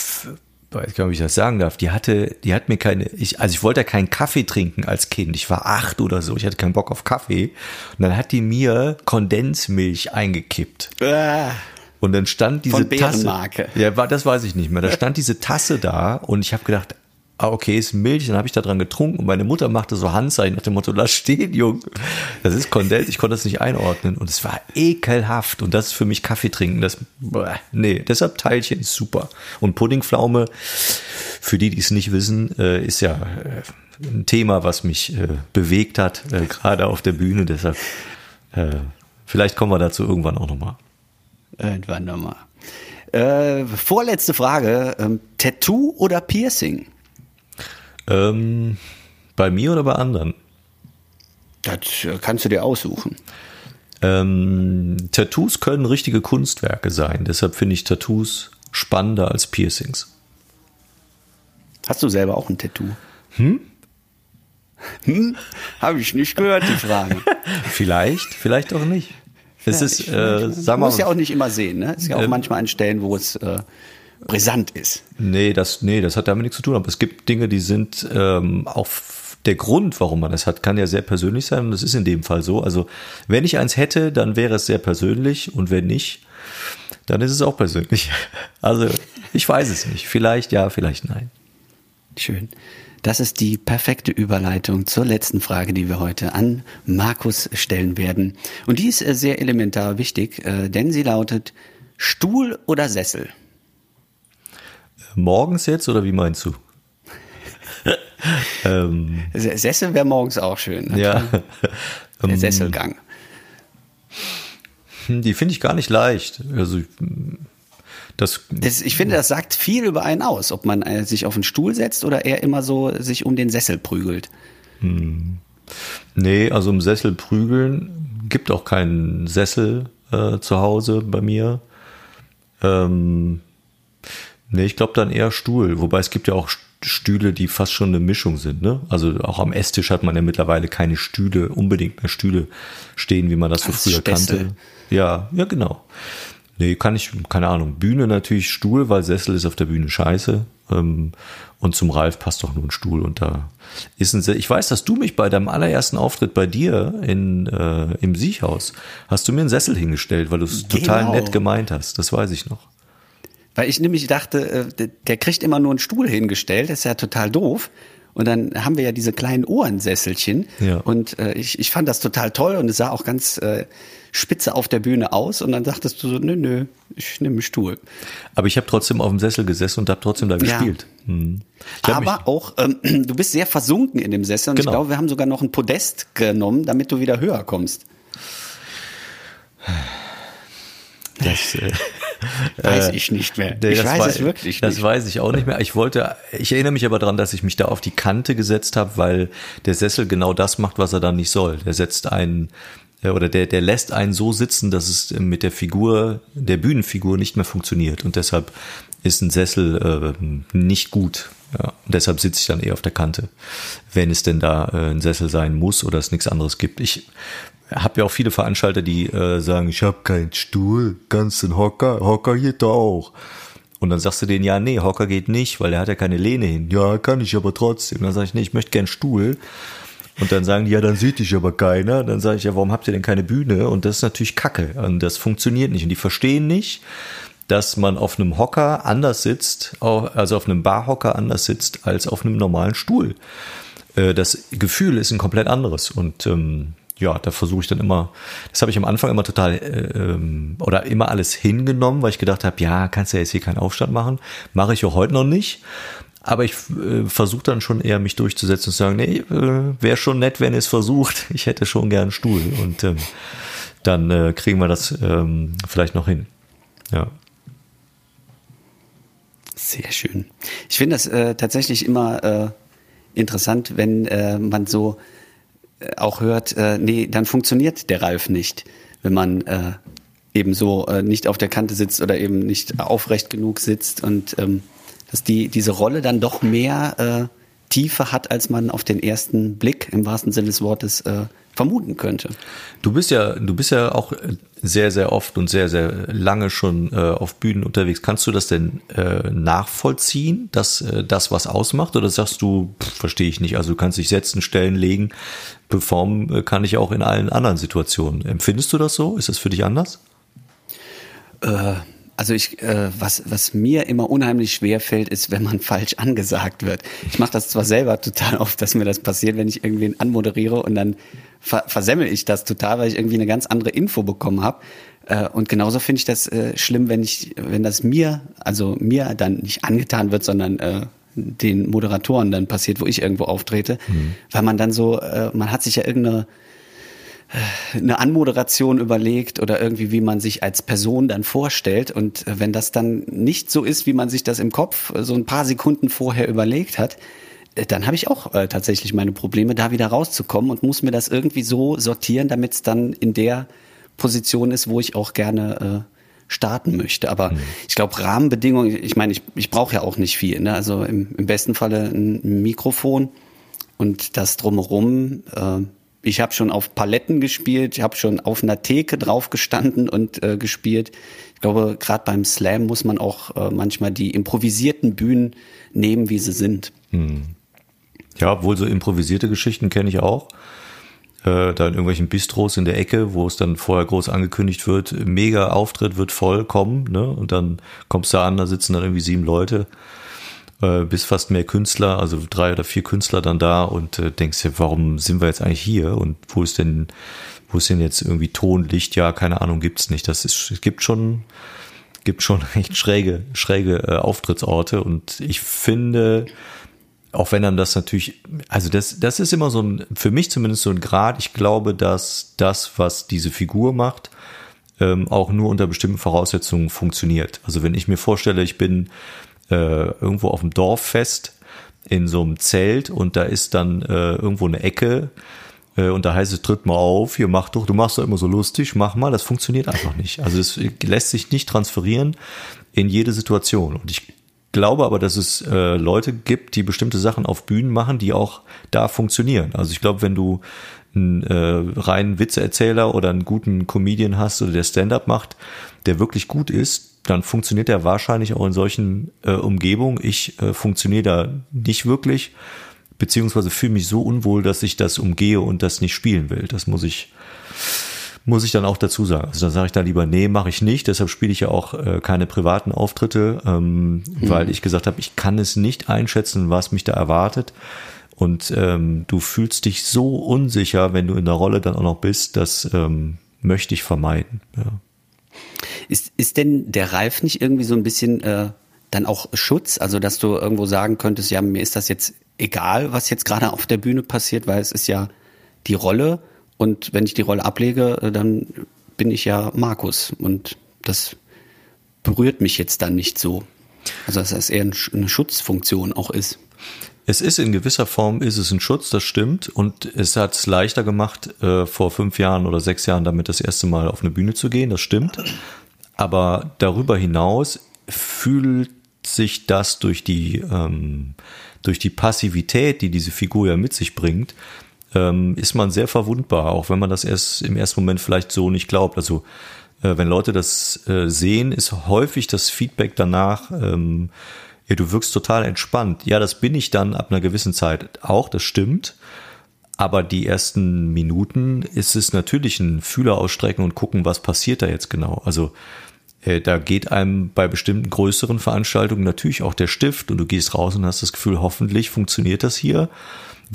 S2: weiß gar nicht, ob ich das sagen darf, die hatte, die hat mir keine, ich, also ich wollte ja keinen Kaffee trinken als Kind. Ich war acht oder so, ich hatte keinen Bock auf Kaffee. Und dann hat die mir Kondensmilch eingekippt.
S1: Ah.
S2: Und dann stand diese
S1: Von
S2: Tasse. Ja, war, das weiß ich nicht mehr. Da stand diese Tasse da und ich habe gedacht, ah, okay, ist Milch. Dann habe ich da dran getrunken und meine Mutter machte so Handzeichen nach dem Motto, lass stehen, Jung. Das ist Kondens. Ich konnte das nicht einordnen und es war ekelhaft. Und das ist für mich Kaffee trinken. Das, nee, deshalb Teilchen ist super. Und Puddingpflaume, für die, die es nicht wissen, äh, ist ja äh, ein Thema, was mich äh, bewegt hat, gerade auf der Bühne. Deshalb, vielleicht kommen wir dazu irgendwann auch nochmal.
S1: Irgendwann nochmal. Äh, vorletzte Frage. Ähm, Tattoo oder Piercing?
S2: Ähm, bei mir oder bei anderen?
S1: Das äh, kannst du dir aussuchen.
S2: Ähm, Tattoos können richtige Kunstwerke sein. Deshalb finde ich Tattoos spannender als Piercings.
S1: Hast du selber auch ein Tattoo? Hm? Hm? Habe ich nicht gehört, die Frage.
S2: Vielleicht, vielleicht auch nicht. Es
S1: Ja,
S2: ist, äh, sag
S1: Du
S2: mal,
S1: musst ja auch nicht immer sehen, ne? Ist ja auch
S2: Ähm,
S1: manchmal an Stellen, wo es äh, brisant ist.
S2: nee, das, nee, das hat damit nichts zu tun. Aber es gibt Dinge, die sind ähm, auf der Grund, warum man das hat, kann ja sehr persönlich sein. Und das ist in dem Fall so. Also, wenn ich eins hätte, dann wäre es sehr persönlich. Und wenn nicht, dann ist es auch persönlich. Also, ich weiß es nicht. Vielleicht ja, vielleicht nein.
S1: Schön. Das ist die perfekte Überleitung zur letzten Frage, die wir heute an Markus stellen werden. Und die ist äh, sehr elementar wichtig, äh, denn sie lautet Stuhl oder Sessel?
S2: Morgens jetzt oder wie meinst du? ähm,
S1: Sessel wäre morgens auch schön. ne?
S2: ja.
S1: Der
S2: Ähm,
S1: Sesselgang.
S2: Hm, Die finde ich gar nicht leicht. Also das
S1: Das, ich finde, das sagt viel über einen aus, ob man äh, sich auf den Stuhl setzt oder eher immer so sich um den Sessel prügelt.
S2: nee, also im Sessel prügeln gibt auch keinen Sessel äh, zu Hause bei mir. Ähm, nee, ich glaube dann eher Stuhl, wobei es gibt ja auch St- Stühle, die fast schon eine Mischung sind. Ne? Also auch am Esstisch hat man ja mittlerweile keine Stühle, unbedingt mehr Stühle stehen, wie man das so
S1: Als
S2: früher kannte. Ja, ja, genau. Nee, kann ich, keine Ahnung. Bühne natürlich Stuhl, weil Sessel ist auf der Bühne scheiße. Ähm, und zum Ralf passt doch nur ein Stuhl. Und da ist ein, Se- ich weiß, dass du mich bei deinem allerersten Auftritt bei dir in, äh, im Siechhaus, hast du mir einen Sessel hingestellt, weil du es total
S1: Genau.
S2: nett gemeint hast. Das weiß ich noch.
S1: Weil ich nämlich dachte, äh, der- kriegt immer nur einen Stuhl hingestellt, das ist ja total doof. Und dann haben wir ja diese kleinen Ohrensesselchen.
S2: Ja.
S1: Und äh, ich, ich fand das total toll und es sah auch ganz äh, spitze auf der Bühne aus. Und dann sagtest du so, nö, nö, ich nehme einen Stuhl.
S2: Aber ich habe trotzdem auf dem Sessel gesessen und habe trotzdem da
S1: Ja.
S2: gespielt. Hm. Hab mich-
S1: Aber auch, ähm, du bist sehr versunken in dem Sessel. Und
S2: Genau.
S1: ich glaube, wir haben sogar noch ein Podest genommen, damit du wieder höher kommst.
S2: das, äh,
S1: Weiß ich nicht mehr. Ich
S2: das
S1: weiß
S2: wei-
S1: es wirklich
S2: Das
S1: nicht.
S2: weiß ich auch nicht mehr. Ich wollte, ich erinnere mich aber daran, dass ich mich da auf die Kante gesetzt habe, weil der Sessel genau das macht, was er dann nicht soll. Der setzt einen äh, oder der, der lässt einen so sitzen, dass es mit der Figur, der Bühnenfigur nicht mehr funktioniert. Und deshalb ist ein Sessel äh, nicht gut. Ja, und deshalb sitze ich dann eher auf der Kante, wenn es denn da äh, ein Sessel sein muss oder es nichts anderes gibt. Ich habe ja auch viele Veranstalter, die äh, sagen, ich habe keinen Stuhl, du einen Hocker, Hocker geht da auch. Und dann sagst du denen, ja, nee, Hocker geht nicht, weil er hat ja keine Lehne hin. Ja, kann ich aber trotzdem. Dann sage ich, nee, ich möchte gern Stuhl. Und dann sagen die, ja, dann sieht dich aber keiner. Dann sage ich, ja, warum habt ihr denn keine Bühne? Und das ist natürlich Kacke. Und das funktioniert nicht. Und die verstehen nicht, dass man auf einem Hocker anders sitzt, also auf einem Barhocker anders sitzt als auf einem normalen Stuhl. Äh, Das Gefühl ist ein komplett anderes. Und ähm, ja, da versuche ich dann immer, das habe ich am Anfang immer total äh, ähm, oder immer alles hingenommen, weil ich gedacht habe, ja, kannst ja jetzt hier keinen Aufstand machen. Mache ich auch heute noch nicht. Aber ich äh, versuche dann schon eher mich durchzusetzen und zu sagen, nee, äh, wäre schon nett, wenn es versucht. Ich hätte schon gern einen Stuhl. Und ähm, dann äh, kriegen wir das ähm, vielleicht noch hin. Ja.
S1: Sehr schön. Ich finde das äh, tatsächlich immer äh, interessant, wenn äh, man so auch hört, äh, nee, dann funktioniert der Ralf nicht, wenn man äh, eben so äh, nicht auf der Kante sitzt oder eben nicht aufrecht genug sitzt und ähm, dass die diese Rolle dann doch mehr äh, Tiefe hat, als man auf den ersten Blick im wahrsten Sinne des Wortes äh, vermuten könnte.
S2: Du bist ja, du bist ja auch sehr, sehr oft und sehr, sehr lange schon äh, auf Bühnen unterwegs. Kannst du das denn äh, nachvollziehen, dass äh, das was ausmacht? Oder sagst du, verstehe ich nicht, also du kannst dich setzen, stellen, legen, performen äh, kann ich auch in allen anderen Situationen. Empfindest du das so? Ist das für dich anders?
S1: Äh, also ich, äh, was, was mir immer unheimlich schwer fällt, ist, wenn man falsch angesagt wird. Ich mache das zwar selber total oft, dass mir das passiert, wenn ich irgendwen anmoderiere und dann ver versemmel ich das total, weil ich irgendwie eine ganz andere Info bekommen habe. Äh, und genauso finde ich das äh, schlimm, wenn ich, wenn das mir, also mir dann nicht angetan wird, sondern äh, den Moderatoren dann passiert, wo ich irgendwo auftrete, mhm. weil man dann so, äh, man hat sich ja irgendeine eine Anmoderation überlegt oder irgendwie, wie man sich als Person dann vorstellt. Und wenn das dann nicht so ist, wie man sich das im Kopf so ein paar Sekunden vorher überlegt hat, äh, dann habe ich auch äh, tatsächlich meine Probleme, da wieder rauszukommen und muss mir das irgendwie so sortieren, damit es dann in der Position ist, wo ich auch gerne äh, starten möchte. Aber mhm. ich glaube, Rahmenbedingungen, ich meine, ich, ich brauche ja auch nicht viel. Ne? Also im, im besten Falle ein Mikrofon und das drumherum. Äh, ich habe schon auf Paletten gespielt, ich habe schon auf einer Theke drauf gestanden und äh, gespielt. Ich glaube, gerade beim Slam muss man auch äh, manchmal die improvisierten Bühnen nehmen, wie sie sind. Hm.
S2: Ja, wohl so improvisierte Geschichten kenne ich auch. Äh, da in irgendwelchen Bistros in der Ecke, wo es dann vorher groß angekündigt wird, mega Auftritt wird voll kommen, ne? Und dann kommst du an, da sitzen dann irgendwie sieben Leute äh, bis fast mehr Künstler, also drei oder vier Künstler dann da und äh, denkst dir, warum sind wir jetzt eigentlich hier und wo ist denn, wo ist denn jetzt irgendwie Ton, Licht, ja, keine Ahnung, gibt's nicht. Das ist, es gibt schon, gibt schon echt schräge, schräge äh, Auftrittsorte und ich finde, auch wenn dann das natürlich, also das, das ist immer so ein, für mich zumindest so ein Grad. Ich glaube, dass das, was diese Figur macht, ähm, auch nur unter bestimmten Voraussetzungen funktioniert. Also wenn ich mir vorstelle, ich bin äh, irgendwo auf dem Dorffest in so einem Zelt und da ist dann äh, irgendwo eine Ecke äh, und da heißt es, tritt mal auf, hier mach doch, du machst doch immer so lustig, mach mal, das funktioniert einfach nicht. Also es lässt sich nicht transferieren in jede Situation und ich glaube aber, dass es äh, Leute gibt, die bestimmte Sachen auf Bühnen machen, die auch da funktionieren. Also ich glaube, wenn du einen äh, reinen Witzeerzähler oder einen guten Comedian hast oder der Stand-up macht, der wirklich gut ist, dann funktioniert er wahrscheinlich auch in solchen äh, Umgebungen. Ich äh, funktioniere da nicht wirklich, beziehungsweise fühle mich so unwohl, dass ich das umgehe und das nicht spielen will. Das muss ich muss ich dann auch dazu sagen. Also da sage ich dann lieber, nee, mache ich nicht. Deshalb spiele ich ja auch äh, keine privaten Auftritte, ähm, mhm. weil ich gesagt habe, ich kann es nicht einschätzen, was mich da erwartet. Und ähm, du fühlst dich so unsicher, wenn du in der Rolle dann auch noch bist, das ähm, möchte ich vermeiden. Ja.
S1: Ist, ist denn der Ralf nicht irgendwie so ein bisschen äh, dann auch Schutz? Also, dass du irgendwo sagen könntest, ja, mir ist das jetzt egal, was jetzt gerade auf der Bühne passiert, weil es ist ja die Rolle und wenn ich die Rolle ablege, äh, dann bin ich ja Markus und das berührt mich jetzt dann nicht so. Also, dass das eher eine Schutzfunktion auch ist.
S2: Es ist in gewisser Form ist es ein Schutz, das stimmt. Und es hat es leichter gemacht, äh, vor fünf Jahren oder sechs Jahren damit das erste Mal auf eine Bühne zu gehen, das stimmt. Aber darüber hinaus fühlt sich das durch die, ähm, durch die Passivität, die diese Figur ja mit sich bringt, ähm, ist man sehr verwundbar, auch wenn man das erst im ersten Moment vielleicht so nicht glaubt. Also äh, wenn Leute das äh, sehen, ist häufig das Feedback danach, ähm, ja, du wirkst total entspannt. Ja, das bin ich dann ab einer gewissen Zeit auch, das stimmt. Aber die ersten Minuten ist es natürlich ein Fühler ausstrecken und gucken, was passiert da jetzt genau. Also äh, da geht einem bei bestimmten größeren Veranstaltungen natürlich auch der Stift und du gehst raus und hast das Gefühl, hoffentlich funktioniert das hier.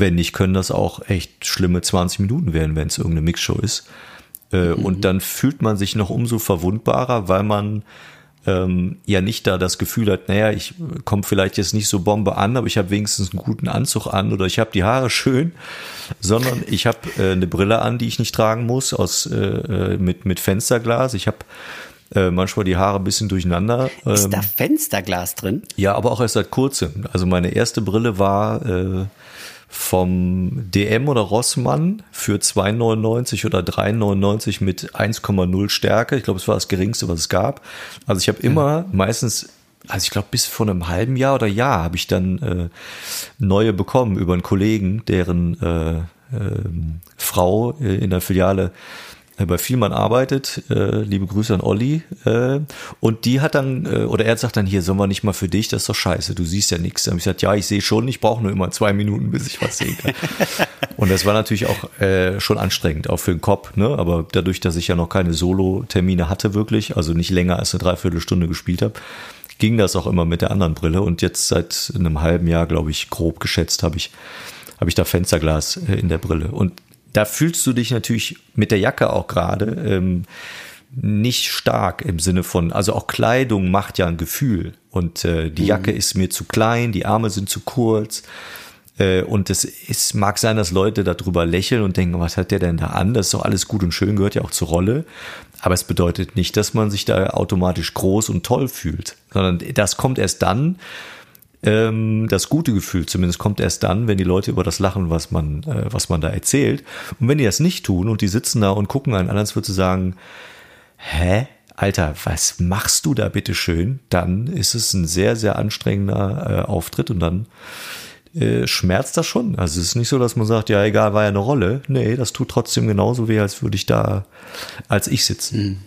S2: Wenn nicht, können das auch echt schlimme 20 Minuten werden, wenn es irgendeine Mixshow ist. Äh, mhm. Und dann fühlt man sich noch umso verwundbarer, weil man ähm, ja nicht da das Gefühl hat, naja, ich komme vielleicht jetzt nicht so Bombe an, aber ich habe wenigstens einen guten Anzug an oder ich habe die Haare schön, sondern ich habe äh, eine Brille an, die ich nicht tragen muss, aus äh, äh mit mit Fensterglas. Ich habe äh, manchmal die Haare ein bisschen durcheinander.
S1: Ist da ähm, Fensterglas drin?
S2: Ja, aber auch erst seit kurzem. Also meine erste Brille war äh, vom DM oder Rossmann für 2,99 oder 3,99 mit 1,0 Stärke. Ich glaube, es war das geringste, was es gab. Also ich habe immer meistens also ich glaube, bis vor einem halben Jahr oder Jahr habe ich dann äh, neue bekommen über einen Kollegen, deren äh, äh, Frau in der Filiale bei Vielmann arbeitet. Äh, liebe Grüße an Olli. Äh, und die hat dann, äh, oder er sagt dann, hier, sollen wir nicht mal für dich, das ist doch scheiße, du siehst ja nichts. Dann habe ich gesagt, ja, ich sehe schon, ich brauche nur immer zwei Minuten, bis ich was sehen kann. und das war natürlich auch äh, schon anstrengend, auch für den Kopf, ne? aber dadurch, dass ich ja noch keine Solo-Termine hatte wirklich, also nicht länger als eine Dreiviertelstunde gespielt habe, ging das auch immer mit der anderen Brille. Und jetzt seit einem halben Jahr, glaube ich, grob geschätzt, habe ich, habe ich da Fensterglas äh, in der Brille. Und da fühlst du dich natürlich mit der Jacke auch gerade ähm, nicht stark im Sinne von, also auch Kleidung macht ja ein Gefühl. Und äh, die mhm. Jacke ist mir zu klein, die Arme sind zu kurz. Äh, und es ist, mag sein, dass Leute darüber lächeln und denken, was hat der denn da an? Das ist doch alles gut und schön, gehört ja auch zur Rolle. Aber es bedeutet nicht, dass man sich da automatisch groß und toll fühlt, sondern das kommt erst dann, ähm, das gute Gefühl zumindest kommt erst dann, wenn die Leute über das lachen, was man, äh, was man da erzählt. Und wenn die das nicht tun und die sitzen da und gucken einen an, als würde sagen, hä? Alter, was machst du da bitte schön? Dann ist es ein sehr, sehr anstrengender äh, Auftritt und dann äh, schmerzt das schon. Also es ist nicht so, dass man sagt, ja, egal, war ja eine Rolle. Nee, das tut trotzdem genauso weh, als würde ich da als ich sitzen.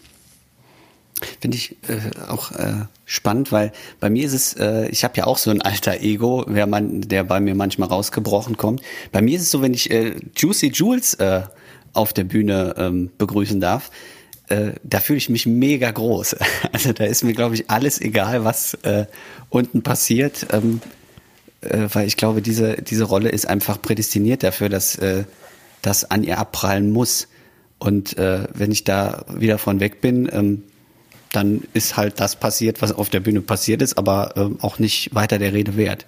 S1: Finde ich äh, auch äh, spannend, weil bei mir ist es, äh, ich habe ja auch so ein alter Ego, wer man, der bei mir manchmal rausgebrochen kommt. Bei mir ist es so, wenn ich äh, Juicy Jules äh, auf der Bühne ähm, begrüßen darf, äh, da fühle ich mich mega groß. Also da ist mir, glaube ich, alles egal, was äh, unten passiert. Ähm, äh, weil ich glaube, diese, diese Rolle ist einfach prädestiniert dafür, dass äh, das an ihr abprallen muss. Und äh, wenn ich da wieder von weg bin, ähm, dann ist halt das passiert, was auf der Bühne passiert ist, aber äh, auch nicht weiter der Rede wert.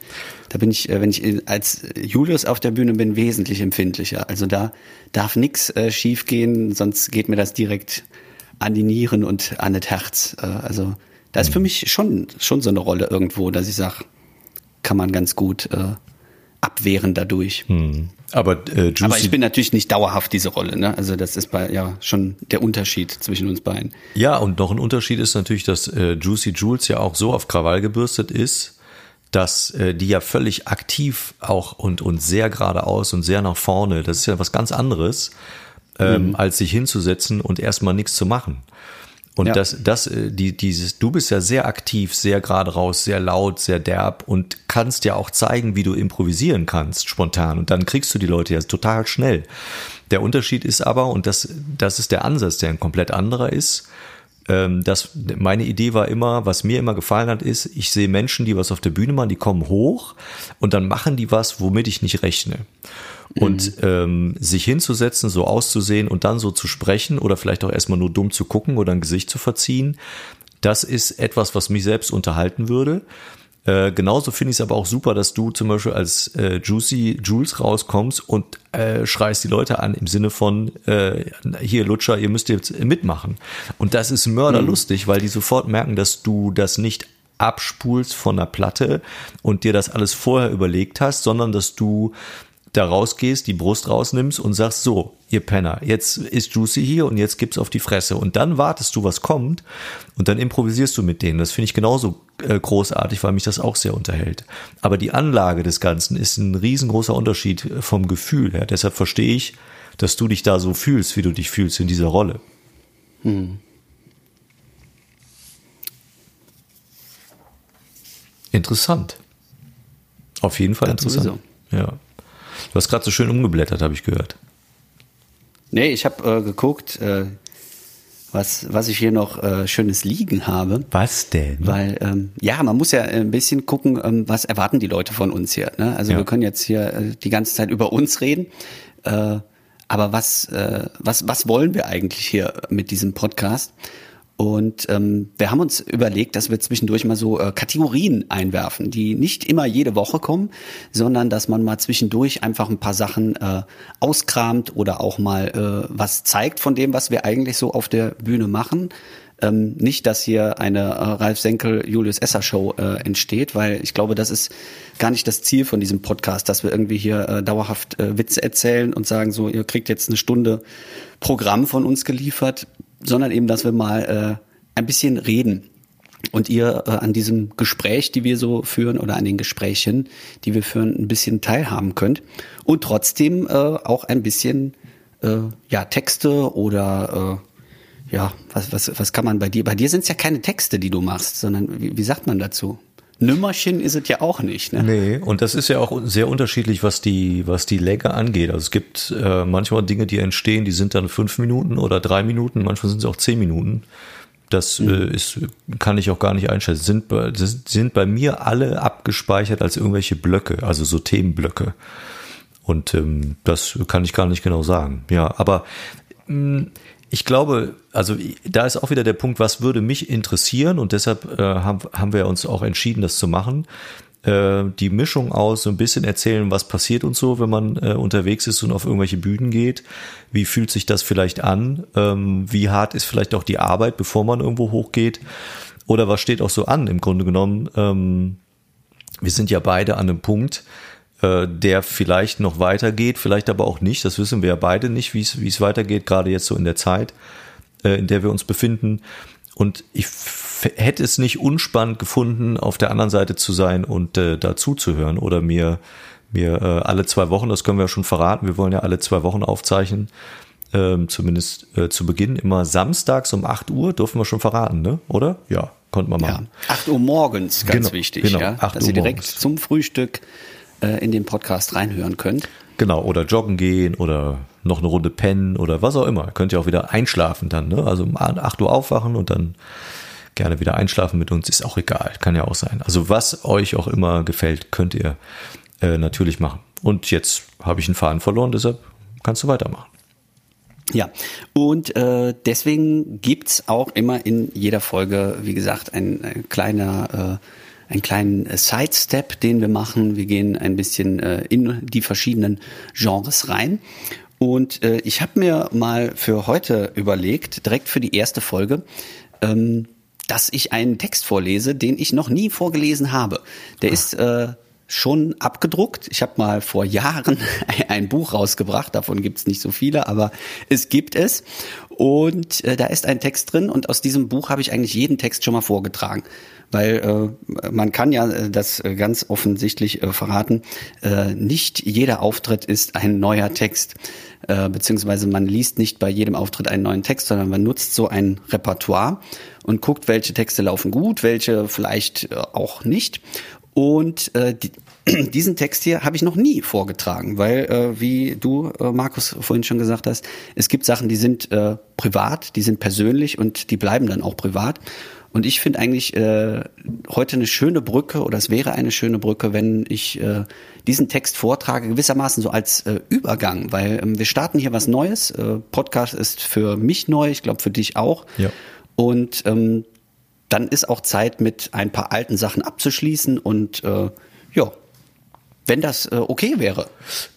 S1: Da bin ich, äh, wenn ich als Julius auf der Bühne bin, wesentlich empfindlicher. Also da darf nichts äh, schief gehen, sonst geht mir das direkt an die Nieren und an das Herz. Äh, also da ist für mich schon, schon so eine Rolle irgendwo, dass ich sage, kann man ganz gut äh, abwehren dadurch. Hm.
S2: Aber, äh,
S1: Juicy Aber ich bin natürlich nicht dauerhaft diese Rolle. Ne? Also das ist bei, ja schon der Unterschied zwischen uns beiden.
S2: Ja, und noch ein Unterschied ist natürlich, dass äh, Juicy Jules ja auch so auf Krawall gebürstet ist, dass äh, die ja völlig aktiv auch und, und sehr geradeaus und sehr nach vorne, das ist ja was ganz anderes, ähm, mhm. als sich hinzusetzen und erstmal nichts zu machen. Und ja. das, das, äh, die, dieses, du bist ja sehr aktiv, sehr gerade raus, sehr laut, sehr derb und kannst ja auch zeigen, wie du improvisieren kannst, spontan. Und dann kriegst du die Leute ja total schnell. Der Unterschied ist aber, und das, das ist der Ansatz, der ein komplett anderer ist, ähm, das, meine Idee war immer, was mir immer gefallen hat, ist, ich sehe Menschen, die was auf der Bühne machen, die kommen hoch und dann machen die was, womit ich nicht rechne. Und mhm. ähm, sich hinzusetzen, so auszusehen und dann so zu sprechen oder vielleicht auch erstmal nur dumm zu gucken oder ein Gesicht zu verziehen, das ist etwas, was mich selbst unterhalten würde. Äh, genauso finde ich es aber auch super, dass du zum Beispiel als äh, Juicy Jules rauskommst und äh, schreist die Leute an im Sinne von äh, hier Lutscher, ihr müsst jetzt mitmachen. Und das ist mörderlustig, mhm. weil die sofort merken, dass du das nicht abspulst von der Platte und dir das alles vorher überlegt hast, sondern dass du da rausgehst, die Brust rausnimmst und sagst, so, ihr Penner, jetzt ist Juicy hier und jetzt gibt's auf die Fresse. Und dann wartest du, was kommt und dann improvisierst du mit denen. Das finde ich genauso äh, großartig, weil mich das auch sehr unterhält. Aber die Anlage des Ganzen ist ein riesengroßer Unterschied vom Gefühl her. Deshalb verstehe ich, dass du dich da so fühlst, wie du dich fühlst in dieser Rolle. Hm. Interessant. Auf jeden Fall Ganz interessant. Sowieso. Ja. Du hast gerade so schön umgeblättert, habe ich gehört.
S1: Nee, ich habe äh, geguckt, äh, was, was ich hier noch äh, Schönes liegen habe.
S2: Was denn?
S1: Weil, ähm, ja, man muss ja ein bisschen gucken, ähm, was erwarten die Leute von uns hier. Ne? Also ja. wir können jetzt hier äh, die ganze Zeit über uns reden. Äh, aber was, äh, was, was wollen wir eigentlich hier mit diesem Podcast? Und ähm, wir haben uns überlegt, dass wir zwischendurch mal so äh, Kategorien einwerfen, die nicht immer jede Woche kommen, sondern dass man mal zwischendurch einfach ein paar Sachen äh, auskramt oder auch mal äh, was zeigt von dem, was wir eigentlich so auf der Bühne machen. Ähm, nicht, dass hier eine äh, Ralf Senkel Julius Esser Show äh, entsteht, weil ich glaube, das ist gar nicht das Ziel von diesem Podcast, dass wir irgendwie hier äh, dauerhaft äh, Witze erzählen und sagen so, ihr kriegt jetzt eine Stunde Programm von uns geliefert sondern eben, dass wir mal äh, ein bisschen reden und ihr äh, an diesem Gespräch, die wir so führen oder an den Gesprächen, die wir führen, ein bisschen teilhaben könnt und trotzdem äh, auch ein bisschen äh, ja Texte oder äh, ja was was was kann man bei dir? Bei dir sind es ja keine Texte, die du machst, sondern wie, wie sagt man dazu? Nümmerchen ist es ja auch nicht. Ne?
S2: Nee, und das ist ja auch sehr unterschiedlich, was die, was die Länge angeht. Also es gibt äh, manchmal Dinge, die entstehen, die sind dann fünf Minuten oder drei Minuten, manchmal sind es auch zehn Minuten. Das mhm. äh, ist, kann ich auch gar nicht einschätzen. Sind, bei, sind bei mir alle abgespeichert als irgendwelche Blöcke, also so Themenblöcke. Und ähm, das kann ich gar nicht genau sagen. Ja, aber mh, mm, ich glaube, also da ist auch wieder der Punkt, was würde mich interessieren und deshalb äh, haben, haben wir uns auch entschieden, das zu machen. Äh, die Mischung aus so ein bisschen erzählen, was passiert und so, wenn man äh, unterwegs ist und auf irgendwelche Bühnen geht. Wie fühlt sich das vielleicht an? Ähm, wie hart ist vielleicht auch die Arbeit, bevor man irgendwo hochgeht? Oder was steht auch so an im Grunde genommen? Ähm, wir sind ja beide an einem Punkt, äh, der vielleicht noch weitergeht, vielleicht aber auch nicht. Das wissen wir ja beide nicht, wie es weitergeht, gerade jetzt so in der Zeit, äh, in der wir uns befinden. Und ich hätte es nicht unspannend gefunden, auf der anderen Seite zu sein und äh, dazu zu hören oder mir mir äh, alle zwei Wochen, das können wir ja schon verraten, wir wollen ja alle zwei Wochen aufzeichnen, ähm, zumindest äh, zu Beginn immer samstags um 8 Uhr, dürfen wir schon verraten, ne? Oder? Ja, konnte man machen.
S1: Ja, 8 Uhr morgens, ganz genau, wichtig, genau, ja, dass Uhr ihr direkt morgens. zum Frühstück äh, in den Podcast reinhören könnt.
S2: Genau, oder joggen gehen oder noch eine Runde pennen oder was auch immer. Könnt ihr auch wieder einschlafen dann, ne? Also um 8 Uhr aufwachen und dann gerne wieder einschlafen mit uns, ist auch egal, kann ja auch sein. Also was euch auch immer gefällt, könnt ihr äh, natürlich machen. Und jetzt habe ich einen Faden verloren, deshalb kannst du weitermachen.
S1: Ja, und äh, deswegen gibt's auch immer in jeder Folge, wie gesagt, ein, ein kleiner äh, einen kleinen äh, Sidestep, den wir machen. Wir gehen ein bisschen äh, in die verschiedenen Genres rein. Und äh, ich habe mir mal für heute überlegt, direkt für die erste Folge, ähm, dass ich einen Text vorlese, den ich noch nie vorgelesen habe. Der ist äh, schon abgedruckt. Ich habe mal vor Jahren ein Buch rausgebracht, davon gibt es nicht so viele, aber es gibt es. Und äh, da ist ein Text drin und aus diesem Buch habe ich eigentlich jeden Text schon mal vorgetragen weil äh, man kann ja äh, das äh, ganz offensichtlich äh, verraten, äh, nicht jeder Auftritt ist ein neuer Text, beziehungsweise man liest nicht bei jedem Auftritt einen neuen Text, sondern man nutzt so ein Repertoire und guckt, welche Texte laufen gut, welche vielleicht auch nicht. Und äh, die, diesen Text hier habe ich noch nie vorgetragen, weil, äh, wie du, äh, Markus, vorhin schon gesagt hast, es gibt Sachen, die sind äh, privat, die sind persönlich und die bleiben dann auch privat. Und ich finde eigentlich äh, heute eine schöne Brücke oder es wäre eine schöne Brücke, wenn ich äh, diesen Text vortrage, gewissermaßen so als äh, Übergang, weil ähm, wir starten hier was Neues. Äh, Podcast ist für mich neu, ich glaube für dich auch. Ja. Und ähm, dann ist auch Zeit, mit ein paar alten Sachen abzuschließen und äh, ja, wenn das äh, okay wäre.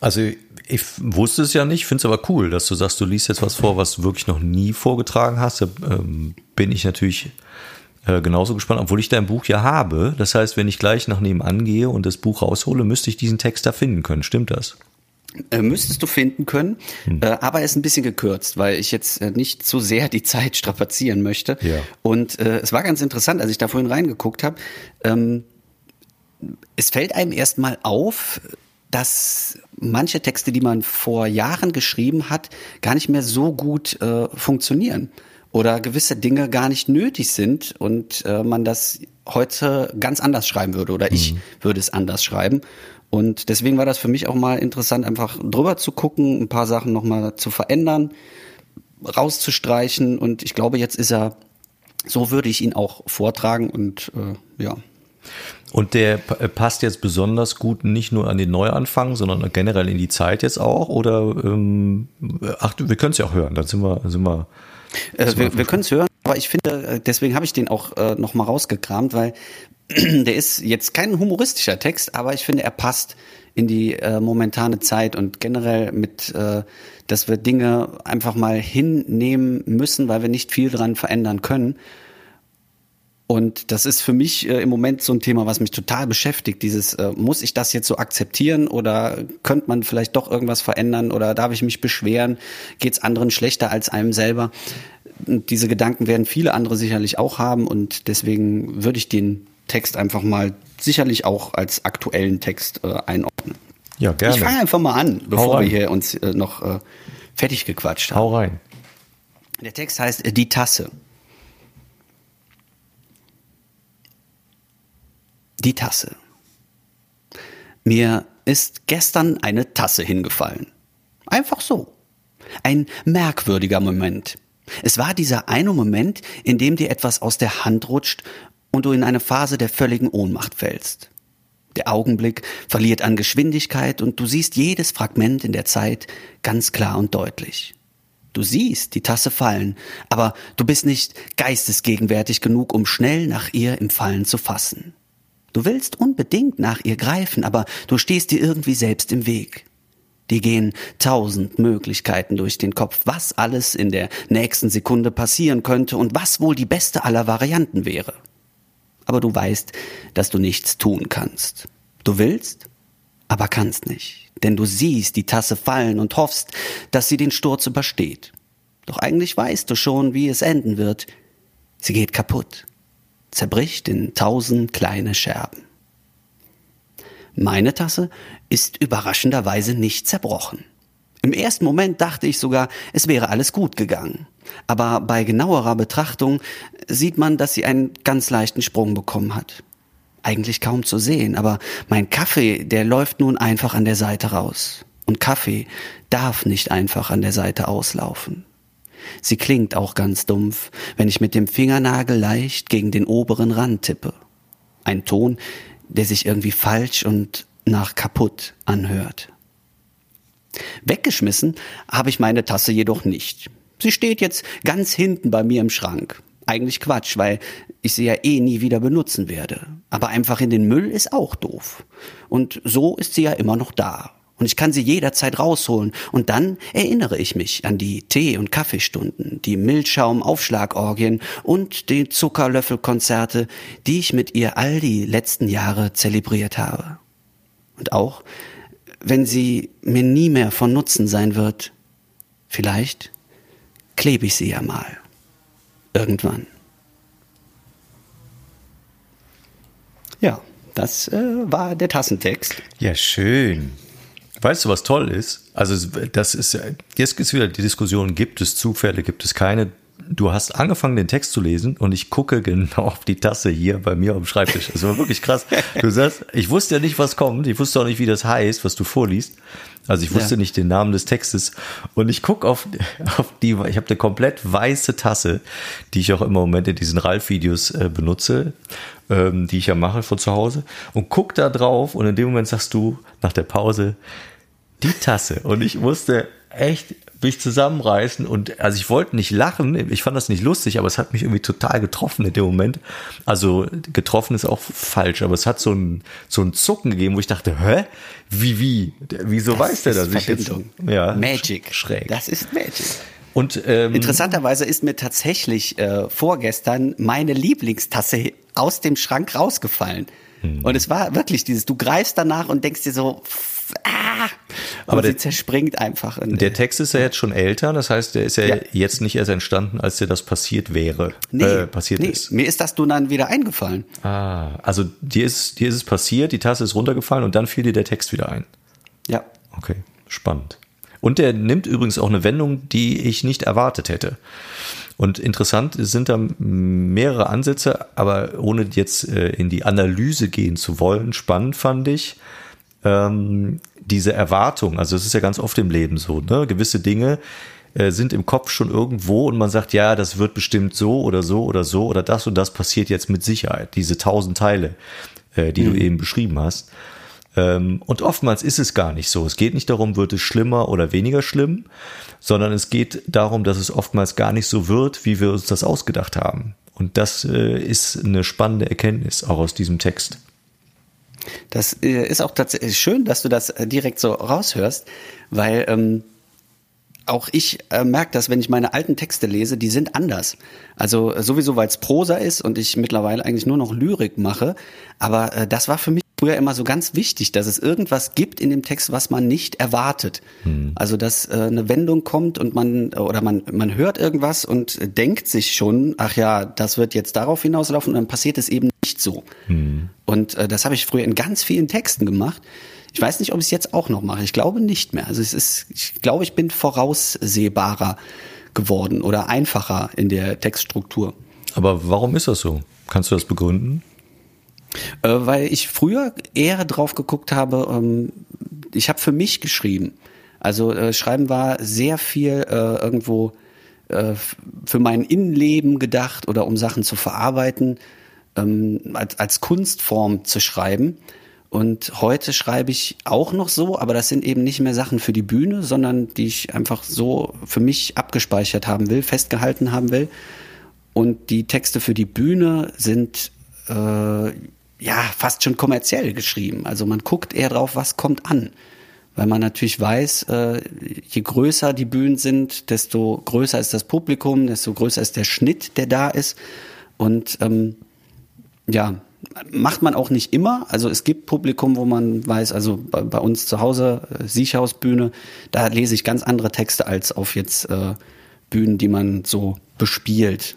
S2: Also ich wusste es ja nicht, finde es aber cool, dass du sagst, du liest jetzt was vor, was du wirklich noch nie vorgetragen hast. Da ähm, bin ich natürlich äh, genauso gespannt, obwohl ich dein Buch ja habe. Das heißt, wenn ich gleich nach nebenan gehe und das Buch raushole, müsste ich diesen Text da finden können. Stimmt das?
S1: Äh, müsstest du finden können, hm. äh, aber er ist ein bisschen gekürzt, weil ich jetzt äh, nicht zu sehr die Zeit strapazieren möchte. Ja. Und äh, es war ganz interessant, als ich da vorhin reingeguckt habe. Ähm, es fällt einem erstmal auf, dass manche Texte, die man vor Jahren geschrieben hat, gar nicht mehr so gut äh, funktionieren oder gewisse Dinge gar nicht nötig sind und man das heute ganz anders schreiben würde oder ich mhm. würde es anders schreiben. Und deswegen war das für mich auch mal interessant, einfach drüber zu gucken, ein paar Sachen nochmal zu verändern, rauszustreichen. Und ich glaube, jetzt ist er, so würde ich ihn auch vortragen und äh, ja.
S2: Und der passt jetzt besonders gut nicht nur an den Neuanfang, sondern generell in die Zeit jetzt auch? Oder ähm, ach, wir können es ja auch hören, dann sind wir, sind wir
S1: äh, wir wir können es hören. aber ich finde, äh, deswegen habe ich den auch äh, noch mal rausgekramt, weil der ist jetzt kein humoristischer Text, aber ich finde, er passt in die äh, momentane Zeit und generell mit, äh, dass wir Dinge einfach mal hinnehmen müssen, weil wir nicht viel dran verändern können. Und das ist für mich äh, im Moment so ein Thema, was mich total beschäftigt. Dieses, äh, muss ich das jetzt so akzeptieren oder könnte man vielleicht doch irgendwas verändern oder darf ich mich beschweren? Geht es anderen schlechter als einem selber? Und diese Gedanken werden viele andere sicherlich auch haben und deswegen würde ich den Text einfach mal sicherlich auch als aktuellen Text äh, einordnen.
S2: Ja, gerne.
S1: Ich fange einfach mal an, bevor wir hier uns äh, noch äh, fertig gequatscht haben.
S2: Hau rein.
S1: Der Text heißt Die Tasse. Die Tasse. Mir ist gestern eine Tasse hingefallen. Einfach so. Ein merkwürdiger Moment. Es war dieser eine Moment, in dem dir etwas aus der Hand rutscht und du in eine Phase der völligen Ohnmacht fällst. Der Augenblick verliert an Geschwindigkeit und du siehst jedes Fragment in der Zeit ganz klar und deutlich. Du siehst die Tasse fallen, aber du bist nicht geistesgegenwärtig genug, um schnell nach ihr im Fallen zu fassen. Du willst unbedingt nach ihr greifen, aber du stehst dir irgendwie selbst im Weg. Die gehen tausend Möglichkeiten durch den Kopf, was alles in der nächsten Sekunde passieren könnte und was wohl die beste aller Varianten wäre. Aber du weißt, dass du nichts tun kannst. Du willst, aber kannst nicht, denn du siehst die Tasse fallen und hoffst, dass sie den Sturz übersteht. Doch eigentlich weißt du schon, wie es enden wird. Sie geht kaputt zerbricht in tausend kleine Scherben. Meine Tasse ist überraschenderweise nicht zerbrochen. Im ersten Moment dachte ich sogar, es wäre alles gut gegangen. Aber bei genauerer Betrachtung sieht man, dass sie einen ganz leichten Sprung bekommen hat. Eigentlich kaum zu sehen, aber mein Kaffee, der läuft nun einfach an der Seite raus. Und Kaffee darf nicht einfach an der Seite auslaufen. Sie klingt auch ganz dumpf, wenn ich mit dem Fingernagel leicht gegen den oberen Rand tippe. Ein Ton, der sich irgendwie falsch und nach kaputt anhört. Weggeschmissen habe ich meine Tasse jedoch nicht. Sie steht jetzt ganz hinten bei mir im Schrank. Eigentlich Quatsch, weil ich sie ja eh nie wieder benutzen werde. Aber einfach in den Müll ist auch doof. Und so ist sie ja immer noch da. Und ich kann sie jederzeit rausholen. Und dann erinnere ich mich an die Tee- und Kaffeestunden, die Milchschaum-Aufschlagorgien und die Zuckerlöffelkonzerte, die ich mit ihr all die letzten Jahre zelebriert habe. Und auch, wenn sie mir nie mehr von Nutzen sein wird, vielleicht klebe ich sie ja mal. Irgendwann. Ja, das äh, war der Tassentext.
S2: Ja, schön. Weißt du, was toll ist? Also, das ist, jetzt ist wieder die Diskussion, gibt es Zufälle, gibt es keine? Du hast angefangen, den Text zu lesen und ich gucke genau auf die Tasse hier bei mir am Schreibtisch. Das war wirklich krass. Du sagst, ich wusste ja nicht, was kommt. Ich wusste auch nicht, wie das heißt, was du vorliest. Also ich wusste ja. nicht den Namen des Textes. Und ich gucke auf, auf die, ich habe eine komplett weiße Tasse, die ich auch immer im Moment in diesen Ralf-Videos äh, benutze, ähm, die ich ja mache von zu Hause. Und guck da drauf und in dem Moment sagst du nach der Pause, die Tasse. Und ich musste echt mich zusammenreißen und also ich wollte nicht lachen, ich fand das nicht lustig, aber es hat mich irgendwie total getroffen in dem Moment. Also getroffen ist auch falsch, aber es hat so ein so ein Zucken gegeben, wo ich dachte, hä? Wie wie? Wieso das weiß der das? Ich
S1: jetzt, ja, Magic. Schräg. Das ist Magic.
S2: Und ähm,
S1: interessanterweise ist mir tatsächlich äh, vorgestern meine Lieblingstasse aus dem Schrank rausgefallen. Hm. Und es war wirklich dieses, du greifst danach und denkst dir so, ah, aber der, zerspringt einfach.
S2: der Text ist ja jetzt schon älter, das heißt, der ist ja, ja. jetzt nicht erst entstanden, als dir das passiert wäre,
S1: nee,
S2: äh, passiert
S1: nee,
S2: ist.
S1: Mir ist das nun dann wieder eingefallen.
S2: Ah, also dir ist, dir ist es passiert, die Tasse ist runtergefallen und dann fiel dir der Text wieder ein.
S1: Ja.
S2: Okay, spannend. Und der nimmt übrigens auch eine Wendung, die ich nicht erwartet hätte. Und interessant sind da mehrere Ansätze, aber ohne jetzt äh, in die Analyse gehen zu wollen, spannend fand ich, ähm, diese Erwartung, also es ist ja ganz oft im Leben so, ne? gewisse Dinge äh, sind im Kopf schon irgendwo und man sagt, ja, das wird bestimmt so oder so oder so oder das und das passiert jetzt mit Sicherheit, diese tausend Teile, äh, die mhm. du eben beschrieben hast. Ähm, und oftmals ist es gar nicht so. Es geht nicht darum, wird es schlimmer oder weniger schlimm, sondern es geht darum, dass es oftmals gar nicht so wird, wie wir uns das ausgedacht haben. Und das äh, ist eine spannende Erkenntnis auch aus diesem Text.
S1: Das äh, ist auch tatsächlich schön, dass du das äh, direkt so raushörst, weil ähm, auch ich äh, merke das, wenn ich meine alten Texte lese, die sind anders. Also sowieso, weil es Prosa ist und ich mittlerweile eigentlich nur noch Lyrik mache. Aber äh, das war für mich früher immer so ganz wichtig, dass es irgendwas gibt in dem Text, was man nicht erwartet. Hm. Also dass äh, eine Wendung kommt und man oder man man hört irgendwas und denkt sich schon, ach ja, das wird jetzt darauf hinauslaufen und dann passiert es eben nicht so. Hm. Und äh, das habe ich früher in ganz vielen Texten gemacht. Ich weiß nicht, ob ich es jetzt auch noch mache. Ich glaube nicht mehr. Also es ist, ich glaube, ich bin voraussehbarer geworden oder einfacher in der Textstruktur.
S2: Aber warum ist das so? Kannst du das begründen?
S1: Äh, weil ich früher eher drauf geguckt habe, ähm, ich habe für mich geschrieben. Also äh, Schreiben war sehr viel äh, irgendwo äh, für mein Innenleben gedacht oder um Sachen zu verarbeiten, ähm, als, als Kunstform zu schreiben. Und heute schreibe ich auch noch so, aber das sind eben nicht mehr Sachen für die Bühne, sondern die ich einfach so für mich abgespeichert haben will, festgehalten haben will. Und die Texte für die Bühne sind äh, ja fast schon kommerziell geschrieben. Also man guckt eher drauf, was kommt an. Weil man natürlich weiß, äh, je größer die Bühnen sind, desto größer ist das Publikum, desto größer ist der Schnitt, der da ist. Und ähm, ja, macht man auch nicht immer. Also es gibt Publikum, wo man weiß, also bei, bei uns zu Hause, äh, Siechhausbühne, da lese ich ganz andere Texte als auf jetzt äh, Bühnen, die man so bespielt.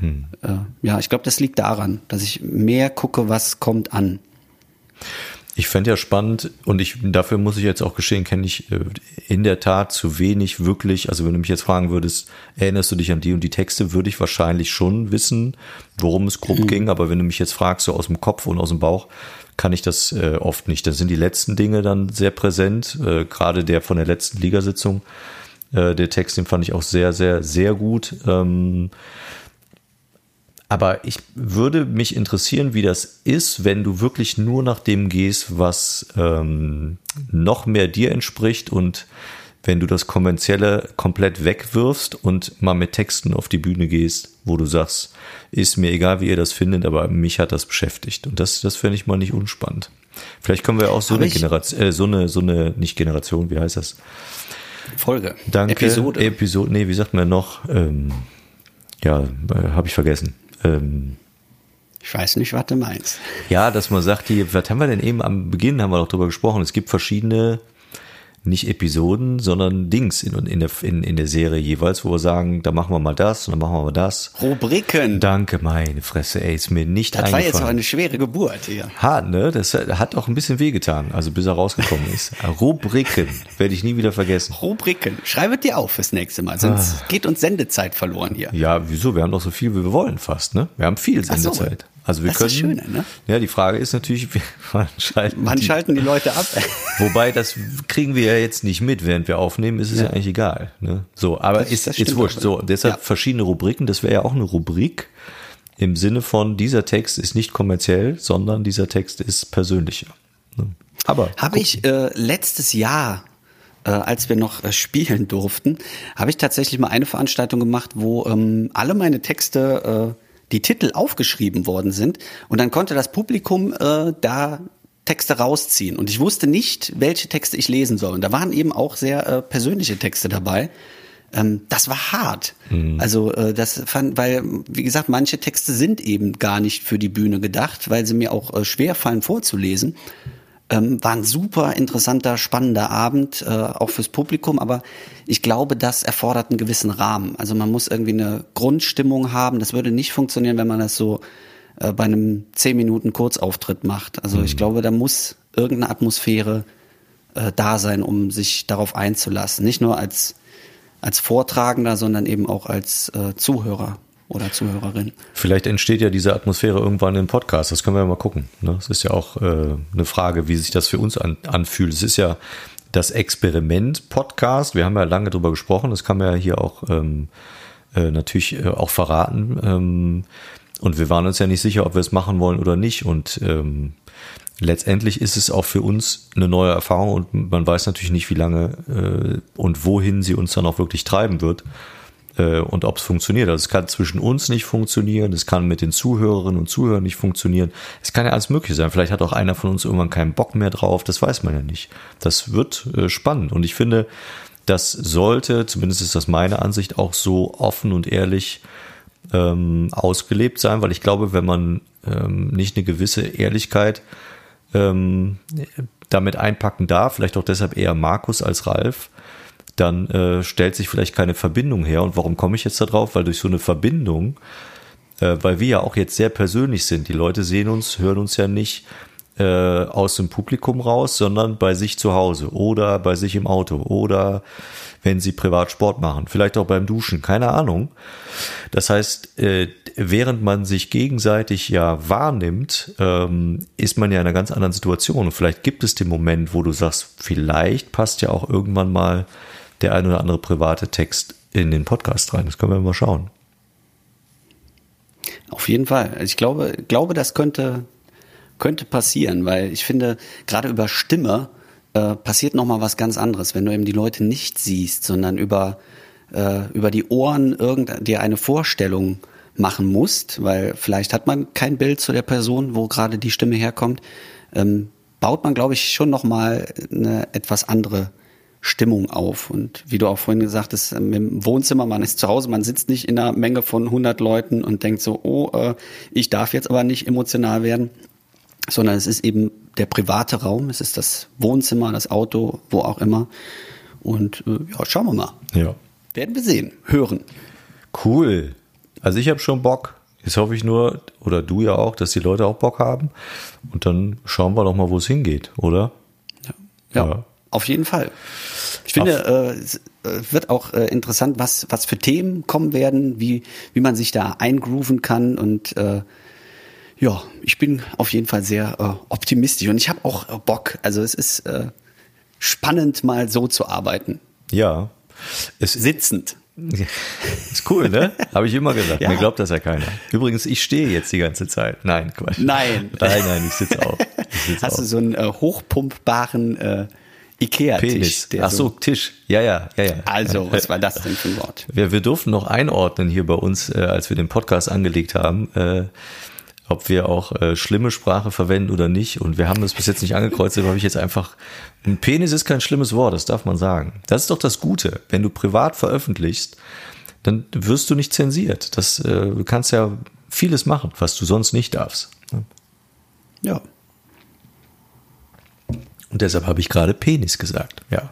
S1: Hm. Äh, ja, ich glaube, das liegt daran, dass ich mehr gucke, was kommt an.
S2: Ich fände ja spannend und ich dafür muss ich jetzt auch gestehen, kenne ich äh, in der Tat zu wenig wirklich. Also wenn du mich jetzt fragen würdest, erinnerst du dich an die und die Texte, würde ich wahrscheinlich schon wissen, worum es grob mhm. ging. Aber wenn du mich jetzt fragst, so aus dem Kopf und aus dem Bauch, kann ich das äh, oft nicht. Dann sind die letzten Dinge dann sehr präsent. Äh, Gerade der von der letzten Ligasitzung, äh, der Text, den fand ich auch sehr, sehr, sehr gut. Ähm, aber ich würde mich interessieren, wie das ist, wenn du wirklich nur nach dem gehst, was ähm, noch mehr dir entspricht und wenn du das Kommerzielle komplett wegwirfst und mal mit Texten auf die Bühne gehst, wo du sagst, ist mir egal, wie ihr das findet, aber mich hat das beschäftigt. Und das, das fände ich mal nicht unspannend. Vielleicht können wir auch so Hab eine Generation, äh, so eine, so eine, nicht Generation, wie heißt das?
S1: Folge.
S2: Danke. Episode. Episode, nee, wie sagt man noch? Ähm, ja, äh, habe ich vergessen. Ähm,
S1: ich weiß nicht, was du meinst.
S2: Ja, dass man sagt, die, was haben wir denn eben am Beginn, haben wir doch drüber gesprochen, es gibt verschiedene nicht Episoden, sondern Dings in, in, der, in, in der Serie jeweils, wo wir sagen, da machen wir mal das und dann machen wir mal das.
S1: Rubriken.
S2: Danke, meine Fresse, ey, ist mir nicht
S1: das
S2: eingefallen.
S1: Das war jetzt auch eine schwere Geburt hier.
S2: Hart, ne? Das hat auch ein bisschen wehgetan, also bis er rausgekommen ist. Rubriken, werde ich nie wieder vergessen.
S1: Rubriken, schreibe dir auf fürs nächste Mal, sonst ah. geht uns Sendezeit verloren hier.
S2: Ja, wieso? Wir haben doch so viel, wie wir wollen fast, ne? Wir haben viel Sendezeit. Also wir das können. Ist das Schöne, ne? Ja, die Frage ist natürlich,
S1: wann schalten, wann die, schalten die Leute ab?
S2: Wobei, das kriegen wir ja jetzt nicht mit, während wir aufnehmen, ist es ja, ja eigentlich egal. Ne? So, aber das, ist, das ist wurscht. So, deshalb ja. verschiedene Rubriken. Das wäre ja auch eine Rubrik im Sinne von, dieser Text ist nicht kommerziell, sondern dieser Text ist persönlicher. Ne?
S1: Aber. Habe ich äh, letztes Jahr äh, als wir noch äh, spielen durften, habe ich tatsächlich mal eine Veranstaltung gemacht, wo ähm, alle meine Texte äh, die Titel aufgeschrieben worden sind und dann konnte das Publikum äh, da Texte rausziehen und ich wusste nicht, welche Texte ich lesen soll. Und da waren eben auch sehr äh, persönliche Texte dabei. Ähm, das war hart. Mhm. Also äh, das fand, weil wie gesagt, manche Texte sind eben gar nicht für die Bühne gedacht, weil sie mir auch äh, schwer fallen vorzulesen. Ähm, war ein super interessanter, spannender Abend, äh, auch fürs Publikum, aber ich glaube, das erfordert einen gewissen Rahmen. Also man muss irgendwie eine Grundstimmung haben. Das würde nicht funktionieren, wenn man das so äh, bei einem 10 Minuten Kurzauftritt macht. Also mhm. ich glaube, da muss irgendeine Atmosphäre äh, da sein, um sich darauf einzulassen. Nicht nur als, als Vortragender, sondern eben auch als äh, Zuhörer oder Zuhörerin.
S2: Vielleicht entsteht ja diese Atmosphäre irgendwann im Podcast. Das können wir ja mal gucken. Ne? Das ist ja auch äh, eine Frage, wie sich das für uns an, anfühlt. Es ist ja das Experiment-Podcast. Wir haben ja lange drüber gesprochen. Das kann man ja hier auch ähm, äh, natürlich äh, auch verraten. Ähm, und wir waren uns ja nicht sicher, ob wir es machen wollen oder nicht. Und ähm, letztendlich ist es auch für uns eine neue Erfahrung und man weiß natürlich nicht, wie lange äh, und wohin sie uns dann auch wirklich treiben wird und ob es funktioniert. Also es kann zwischen uns nicht funktionieren, es kann mit den Zuhörerinnen und Zuhörern nicht funktionieren. Es kann ja alles möglich sein. Vielleicht hat auch einer von uns irgendwann keinen Bock mehr drauf, das weiß man ja nicht. Das wird äh, spannend und ich finde, das sollte, zumindest ist das meine Ansicht, auch so offen und ehrlich ähm, ausgelebt sein, weil ich glaube, wenn man ähm, nicht eine gewisse Ehrlichkeit ähm, damit einpacken darf, vielleicht auch deshalb eher Markus als Ralf, dann äh, stellt sich vielleicht keine Verbindung her. Und warum komme ich jetzt darauf? Weil durch so eine Verbindung, äh, weil wir ja auch jetzt sehr persönlich sind, die Leute sehen uns, hören uns ja nicht äh, aus dem Publikum raus, sondern bei sich zu Hause oder bei sich im Auto oder wenn sie privat Sport machen, vielleicht auch beim Duschen, keine Ahnung. Das heißt, äh, während man sich gegenseitig ja wahrnimmt, ähm, ist man ja in einer ganz anderen Situation. Und vielleicht gibt es den Moment, wo du sagst, vielleicht passt ja auch irgendwann mal der ein oder andere private Text in den Podcast rein. Das können wir mal schauen.
S1: Auf jeden Fall. Ich glaube, glaube, das könnte, könnte passieren, weil ich finde, gerade über Stimme äh, passiert nochmal was ganz anderes, wenn du eben die Leute nicht siehst, sondern über, äh, über die Ohren irgend, dir eine Vorstellung machen musst, weil vielleicht hat man kein Bild zu der Person, wo gerade die Stimme herkommt, ähm, baut man, glaube ich, schon nochmal eine etwas andere Stimmung auf. Und wie du auch vorhin gesagt hast, im Wohnzimmer, man ist zu Hause, man sitzt nicht in einer Menge von 100 Leuten und denkt so, oh, äh, ich darf jetzt aber nicht emotional werden, sondern es ist eben der private Raum, es ist das Wohnzimmer, das Auto, wo auch immer. Und äh, ja, schauen wir mal.
S2: Ja.
S1: Werden wir sehen, hören.
S2: Cool. Also ich habe schon Bock. Jetzt hoffe ich nur, oder du ja auch, dass die Leute auch Bock haben. Und dann schauen wir doch mal, wo es hingeht, oder?
S1: Ja. ja. ja. Auf jeden Fall. Ich finde, äh, es äh, wird auch äh, interessant, was, was für Themen kommen werden, wie, wie man sich da eingrooven kann und äh, ja, ich bin auf jeden Fall sehr äh, optimistisch und ich habe auch äh, Bock. Also es ist äh, spannend, mal so zu arbeiten.
S2: Ja.
S1: Es sitzend.
S2: Ist cool, ne? Habe ich immer gesagt. Ja. Mir glaubt das ja keiner. Übrigens, ich stehe jetzt die ganze Zeit. Nein, Quatsch.
S1: Nein.
S2: Nein, nein, ich sitze auch. Ich
S1: sitz Hast auch. du so einen hochpumpbaren Ikea-Tisch.
S2: Ach so, Tisch. Ja, ja, ja, ja.
S1: Also, was war das denn für ein Wort?
S2: Wir, wir durften noch einordnen hier bei uns, äh, als wir den Podcast angelegt haben, äh, ob wir auch äh, schlimme Sprache verwenden oder nicht. Und wir haben das bis jetzt nicht angekreuzt, aber habe ich jetzt einfach. Ein Penis ist kein schlimmes Wort, das darf man sagen. Das ist doch das Gute. Wenn du privat veröffentlichst, dann wirst du nicht zensiert. Das, äh, du kannst ja vieles machen, was du sonst nicht darfst. Ne?
S1: Ja.
S2: Und deshalb habe ich gerade Penis gesagt. Ja.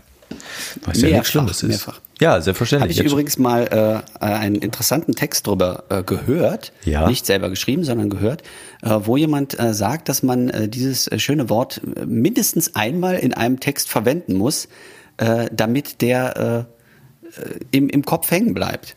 S1: Was ja nichts Schlimmes ist. Mehrfach.
S2: Ja, selbstverständlich.
S1: Habe ich übrigens mal äh, einen interessanten Text drüber äh, gehört,
S2: ja.
S1: nicht selber geschrieben, sondern gehört, äh, wo jemand äh, sagt, dass man äh, dieses äh, schöne Wort äh, mindestens einmal in einem Text verwenden muss, äh, damit der äh, äh im, im Kopf hängen bleibt.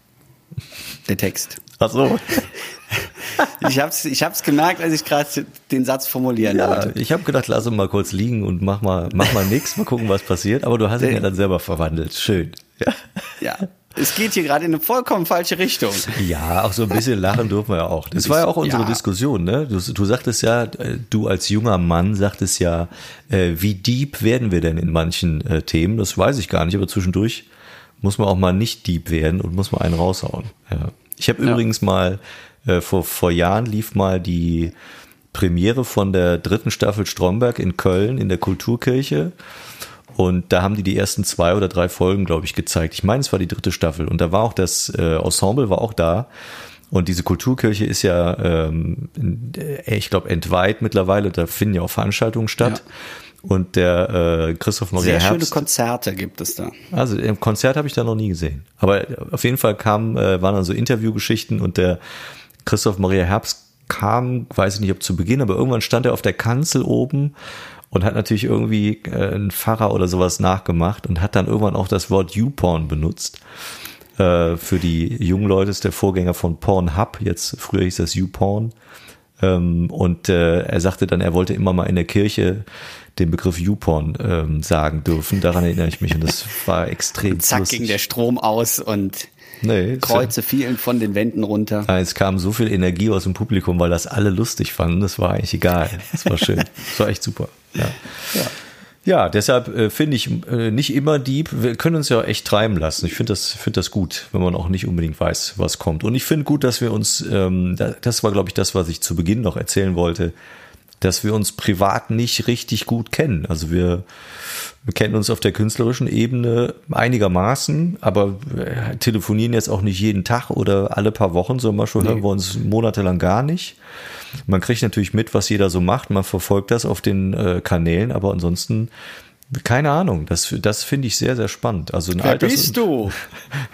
S1: Der Text.
S2: Ach so.
S1: ich hab's, ich hab's gemerkt, als ich gerade den Satz formulieren ja, wollte.
S2: Ich habe gedacht, lass ihn mal kurz liegen und mach mal, mach mal mal gucken, was passiert. Aber du hast ihn ja dann selber verwandelt. Schön.
S1: Ja. ja. Es geht hier gerade in eine vollkommen falsche Richtung.
S2: Ja, auch so ein bisschen lachen dürfen wir ja auch. Das war ja auch unsere ja. Diskussion, ne? Du, du sagtest ja, äh, du als junger Mann sagtest ja, äh, wie deep werden wir denn in manchen äh, Themen? Das weiß ich gar nicht, aber zwischendurch muss man auch mal nicht deep werden und muss mal einen raushauen. Ja. Ich habe übrigens mal, äh, vor, vor Jahren lief mal die Premiere von der dritten Staffel Stromberg in Köln in der Kulturkirche. Und da haben die die ersten zwei oder drei Folgen, glaube ich, gezeigt. Ich meine, es war die dritte Staffel. Und da war auch das äh, Ensemble war auch da. Und diese Kulturkirche ist ja, ähm, äh, ich glaube, entweiht mittlerweile. Da finden ja auch Veranstaltungen statt. Ja. Und der äh, Christoph Maria
S1: Sehr
S2: Herbst.
S1: schöne Konzerte gibt es da.
S2: Also im Konzert habe ich da noch nie gesehen. Aber auf jeden Fall kam, äh, waren dann so Interviewgeschichten und der Christoph Maria Herbst kam, weiß ich nicht, ob zu Beginn, aber irgendwann stand er auf der Kanzel oben und hat natürlich irgendwie äh, einen Pfarrer oder sowas nachgemacht und hat dann irgendwann auch das Wort YouPorn benutzt. Äh, für die jungen Leute ist der Vorgänger von Pornhub, jetzt früher hieß das YouPorn. Ähm, und äh, er sagte dann, er wollte immer mal in der Kirche den Begriff YouPorn ähm, sagen dürfen. Daran erinnere ich mich und das war extrem
S1: und Zack lustig. ging der Strom aus und Nee, Kreuze fielen von den Wänden runter.
S2: Es kam so viel Energie aus dem Publikum, weil das alle lustig fanden. Das war eigentlich egal. Das war schön. Das war echt super. Ja. ja. Ja, deshalb äh, finde ich äh, nicht immer Dieb. Wir können uns ja echt treiben lassen. Ich finde das, finde das gut, wenn man auch nicht unbedingt weiß, was kommt. Und ich finde gut, dass wir uns, ähm, das war, glaube ich, das, was ich zu Beginn noch erzählen wollte, dass wir uns privat nicht richtig gut kennen. Also wir, wir kennen uns auf der künstlerischen Ebene einigermaßen, aber telefonieren jetzt auch nicht jeden Tag oder alle paar Wochen, sondern manchmal nee. hören wir uns monatelang gar nicht. Man kriegt natürlich mit, was jeder so macht, man verfolgt das auf den äh, Kanälen, aber ansonsten keine Ahnung, das, das finde ich sehr, sehr spannend. Also ein
S1: Wer Alters bist du?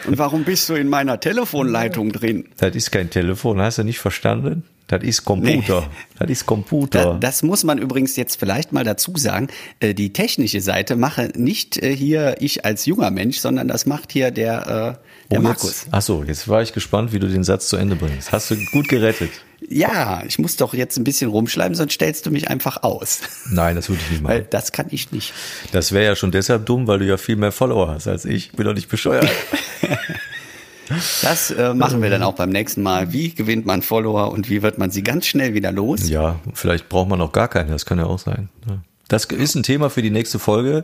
S1: Und warum bist du in meiner Telefonleitung drin?
S2: Das ist kein Telefon, hast du nicht verstanden? Das ist Computer. Nee. Das ist Computer.
S1: Da, das muss man übrigens jetzt vielleicht mal dazu sagen. Äh, die technische Seite mache nicht äh, hier ich als junger Mensch, sondern das macht hier der, äh, der oh, Markus.
S2: Ach so, jetzt war ich gespannt, wie du den Satz zu Ende bringst. Hast du gut gerettet.
S1: Ja, ich muss doch jetzt ein bisschen rumschleimen, sonst stellst du mich einfach aus.
S2: Nein, das würde ich nicht machen. Weil
S1: das kann ich nicht.
S2: Das wäre ja schon deshalb dumm, weil du ja viel mehr Follower hast als ich. Bin doch nicht bescheuert.
S1: Das äh, machen wir dann auch beim nächsten Mal. Wie gewinnt man Follower und wie wird man sie ganz schnell wieder los?
S2: Ja, vielleicht braucht man auch gar keine, das kann ja auch sein. Das ist ein Thema für die nächste Folge.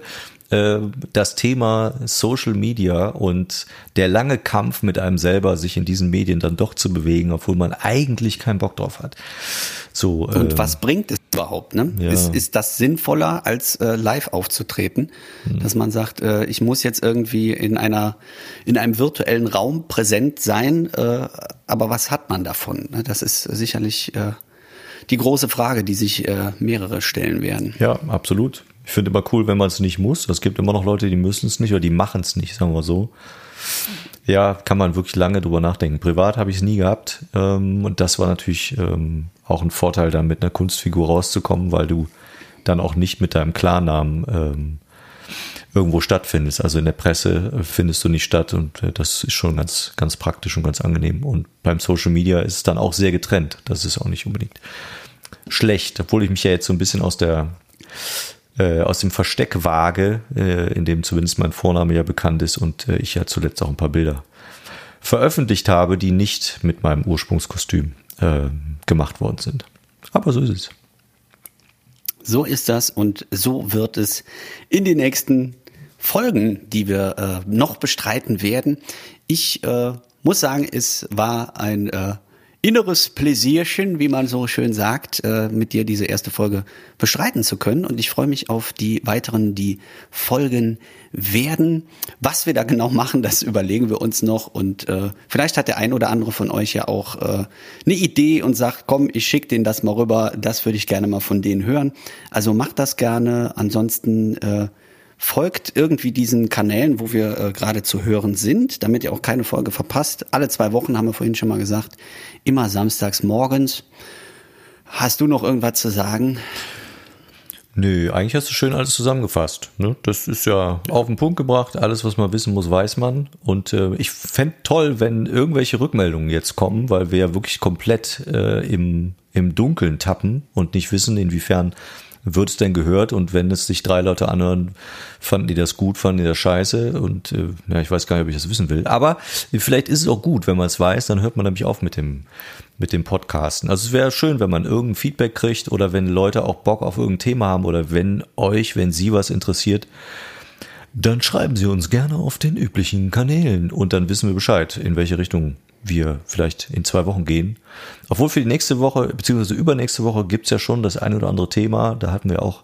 S2: Äh, das Thema Social Media und der lange Kampf mit einem selber, sich in diesen Medien dann doch zu bewegen, obwohl man eigentlich keinen Bock drauf hat.
S1: So, und äh, was bringt es überhaupt? Ne? Ja. Ist, ist das sinnvoller, als äh, live aufzutreten? Mhm. Dass man sagt, äh, ich muss jetzt irgendwie in einer in einem virtuellen Raum präsent sein, äh, aber was hat man davon? Ne? Das ist sicherlich äh, die große Frage, die sich äh, mehrere stellen werden.
S2: Ja, absolut. Ich finde immer cool, wenn man es nicht muss. Es gibt immer noch Leute, die müssen es nicht oder die machen es nicht, sagen wir so. Ja, kann man wirklich lange drüber nachdenken. Privat habe ich es nie gehabt. Ähm, und das war natürlich ähm, auch ein Vorteil, da mit einer Kunstfigur rauszukommen, weil du dann auch nicht mit deinem Klarnamen ähm, irgendwo stattfindest. Also in der Presse findest du nicht statt und äh, das ist schon ganz, ganz praktisch und ganz angenehm. Und beim Social Media ist es dann auch sehr getrennt. Das ist auch nicht unbedingt schlecht, obwohl ich mich ja jetzt so ein bisschen aus der äh, aus dem Versteck wage, äh, in dem zumindest mein Vorname ja bekannt ist und äh, ich ja zuletzt auch ein paar Bilder veröffentlicht habe, die nicht mit meinem Ursprungskostüm äh, gemacht worden sind. Aber so ist es.
S1: So ist das und so wird es in den nächsten Folgen, die wir äh, noch bestreiten werden. Ich muss sagen, es war ein inneres Pläsierchen, wie man so schön sagt, äh, mit dir diese erste Folge bestreiten zu können. Und ich freue mich auf die weiteren, die Folgen werden. Was wir da genau machen, das überlegen wir uns noch. Und äh, vielleicht hat der ein oder andere von euch ja auch äh, eine Idee und sagt, komm, ich schicke denen das mal rüber. Das würde ich gerne mal von denen hören. Also macht das gerne. Ansonsten äh, folgt irgendwie diesen Kanälen, wo wir äh, gerade zu hören sind, damit ihr auch keine Folge verpasst. Alle zwei Wochen haben wir vorhin schon mal gesagt, immer samstags morgens. Hast du noch irgendwas zu sagen?
S2: Nö, eigentlich hast du schön alles zusammengefasst. Ne? Das ist ja auf den Punkt gebracht. Alles, was man wissen muss, weiß man. Und äh, ich fände toll, wenn irgendwelche Rückmeldungen jetzt kommen, weil wir ja wirklich komplett äh, im, im Dunkeln tappen und nicht wissen, inwiefern wird es denn gehört und wenn es sich drei Leute anhören, fanden die das gut, fanden die das scheiße und äh, ja, ich weiß gar nicht, ob ich das wissen will. Aber vielleicht ist es auch gut, wenn man es weiß, dann hört man nämlich auf mit dem mit dem Podcasten. Also es wäre schön, wenn man irgendein Feedback kriegt oder wenn Leute auch Bock auf irgendein Thema haben oder wenn euch, wenn sie was interessiert, dann schreiben Sie uns gerne auf den üblichen Kanälen und dann wissen wir Bescheid, in welche Richtung wir vielleicht in zwei Wochen gehen. Obwohl für die nächste Woche, beziehungsweise übernächste Woche gibt's ja schon das ein oder andere Thema. Da hatten wir auch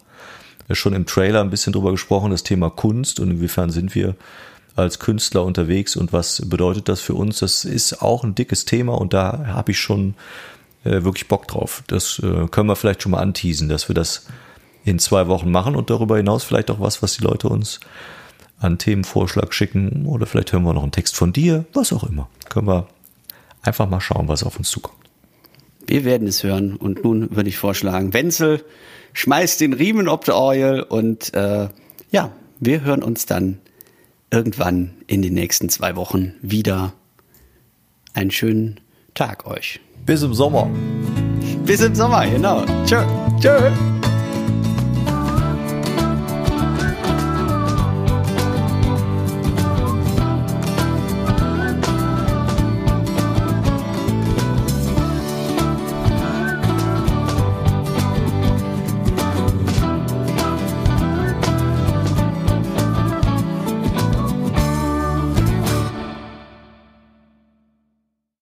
S2: schon im Trailer ein bisschen drüber gesprochen, das Thema Kunst und inwiefern sind wir als Künstler unterwegs und was bedeutet das für uns. Das ist auch ein dickes Thema und da habe ich schon äh, wirklich Bock drauf. Das äh, können wir vielleicht schon mal anteasen, dass wir das in zwei Wochen machen und darüber hinaus vielleicht auch was, was die Leute uns an Themenvorschlag schicken oder vielleicht hören wir noch einen Text von dir, was auch immer. Können wir Einfach mal schauen, was auf uns zukommt.
S1: Wir werden es hören und nun würde ich vorschlagen, Wenzel, schmeißt den Riemen ob der Oil und äh, ja, wir hören uns dann irgendwann in den nächsten zwei Wochen wieder. Einen schönen Tag euch.
S2: Bis im Sommer.
S1: Bis im Sommer, genau. Tschö. Tschö.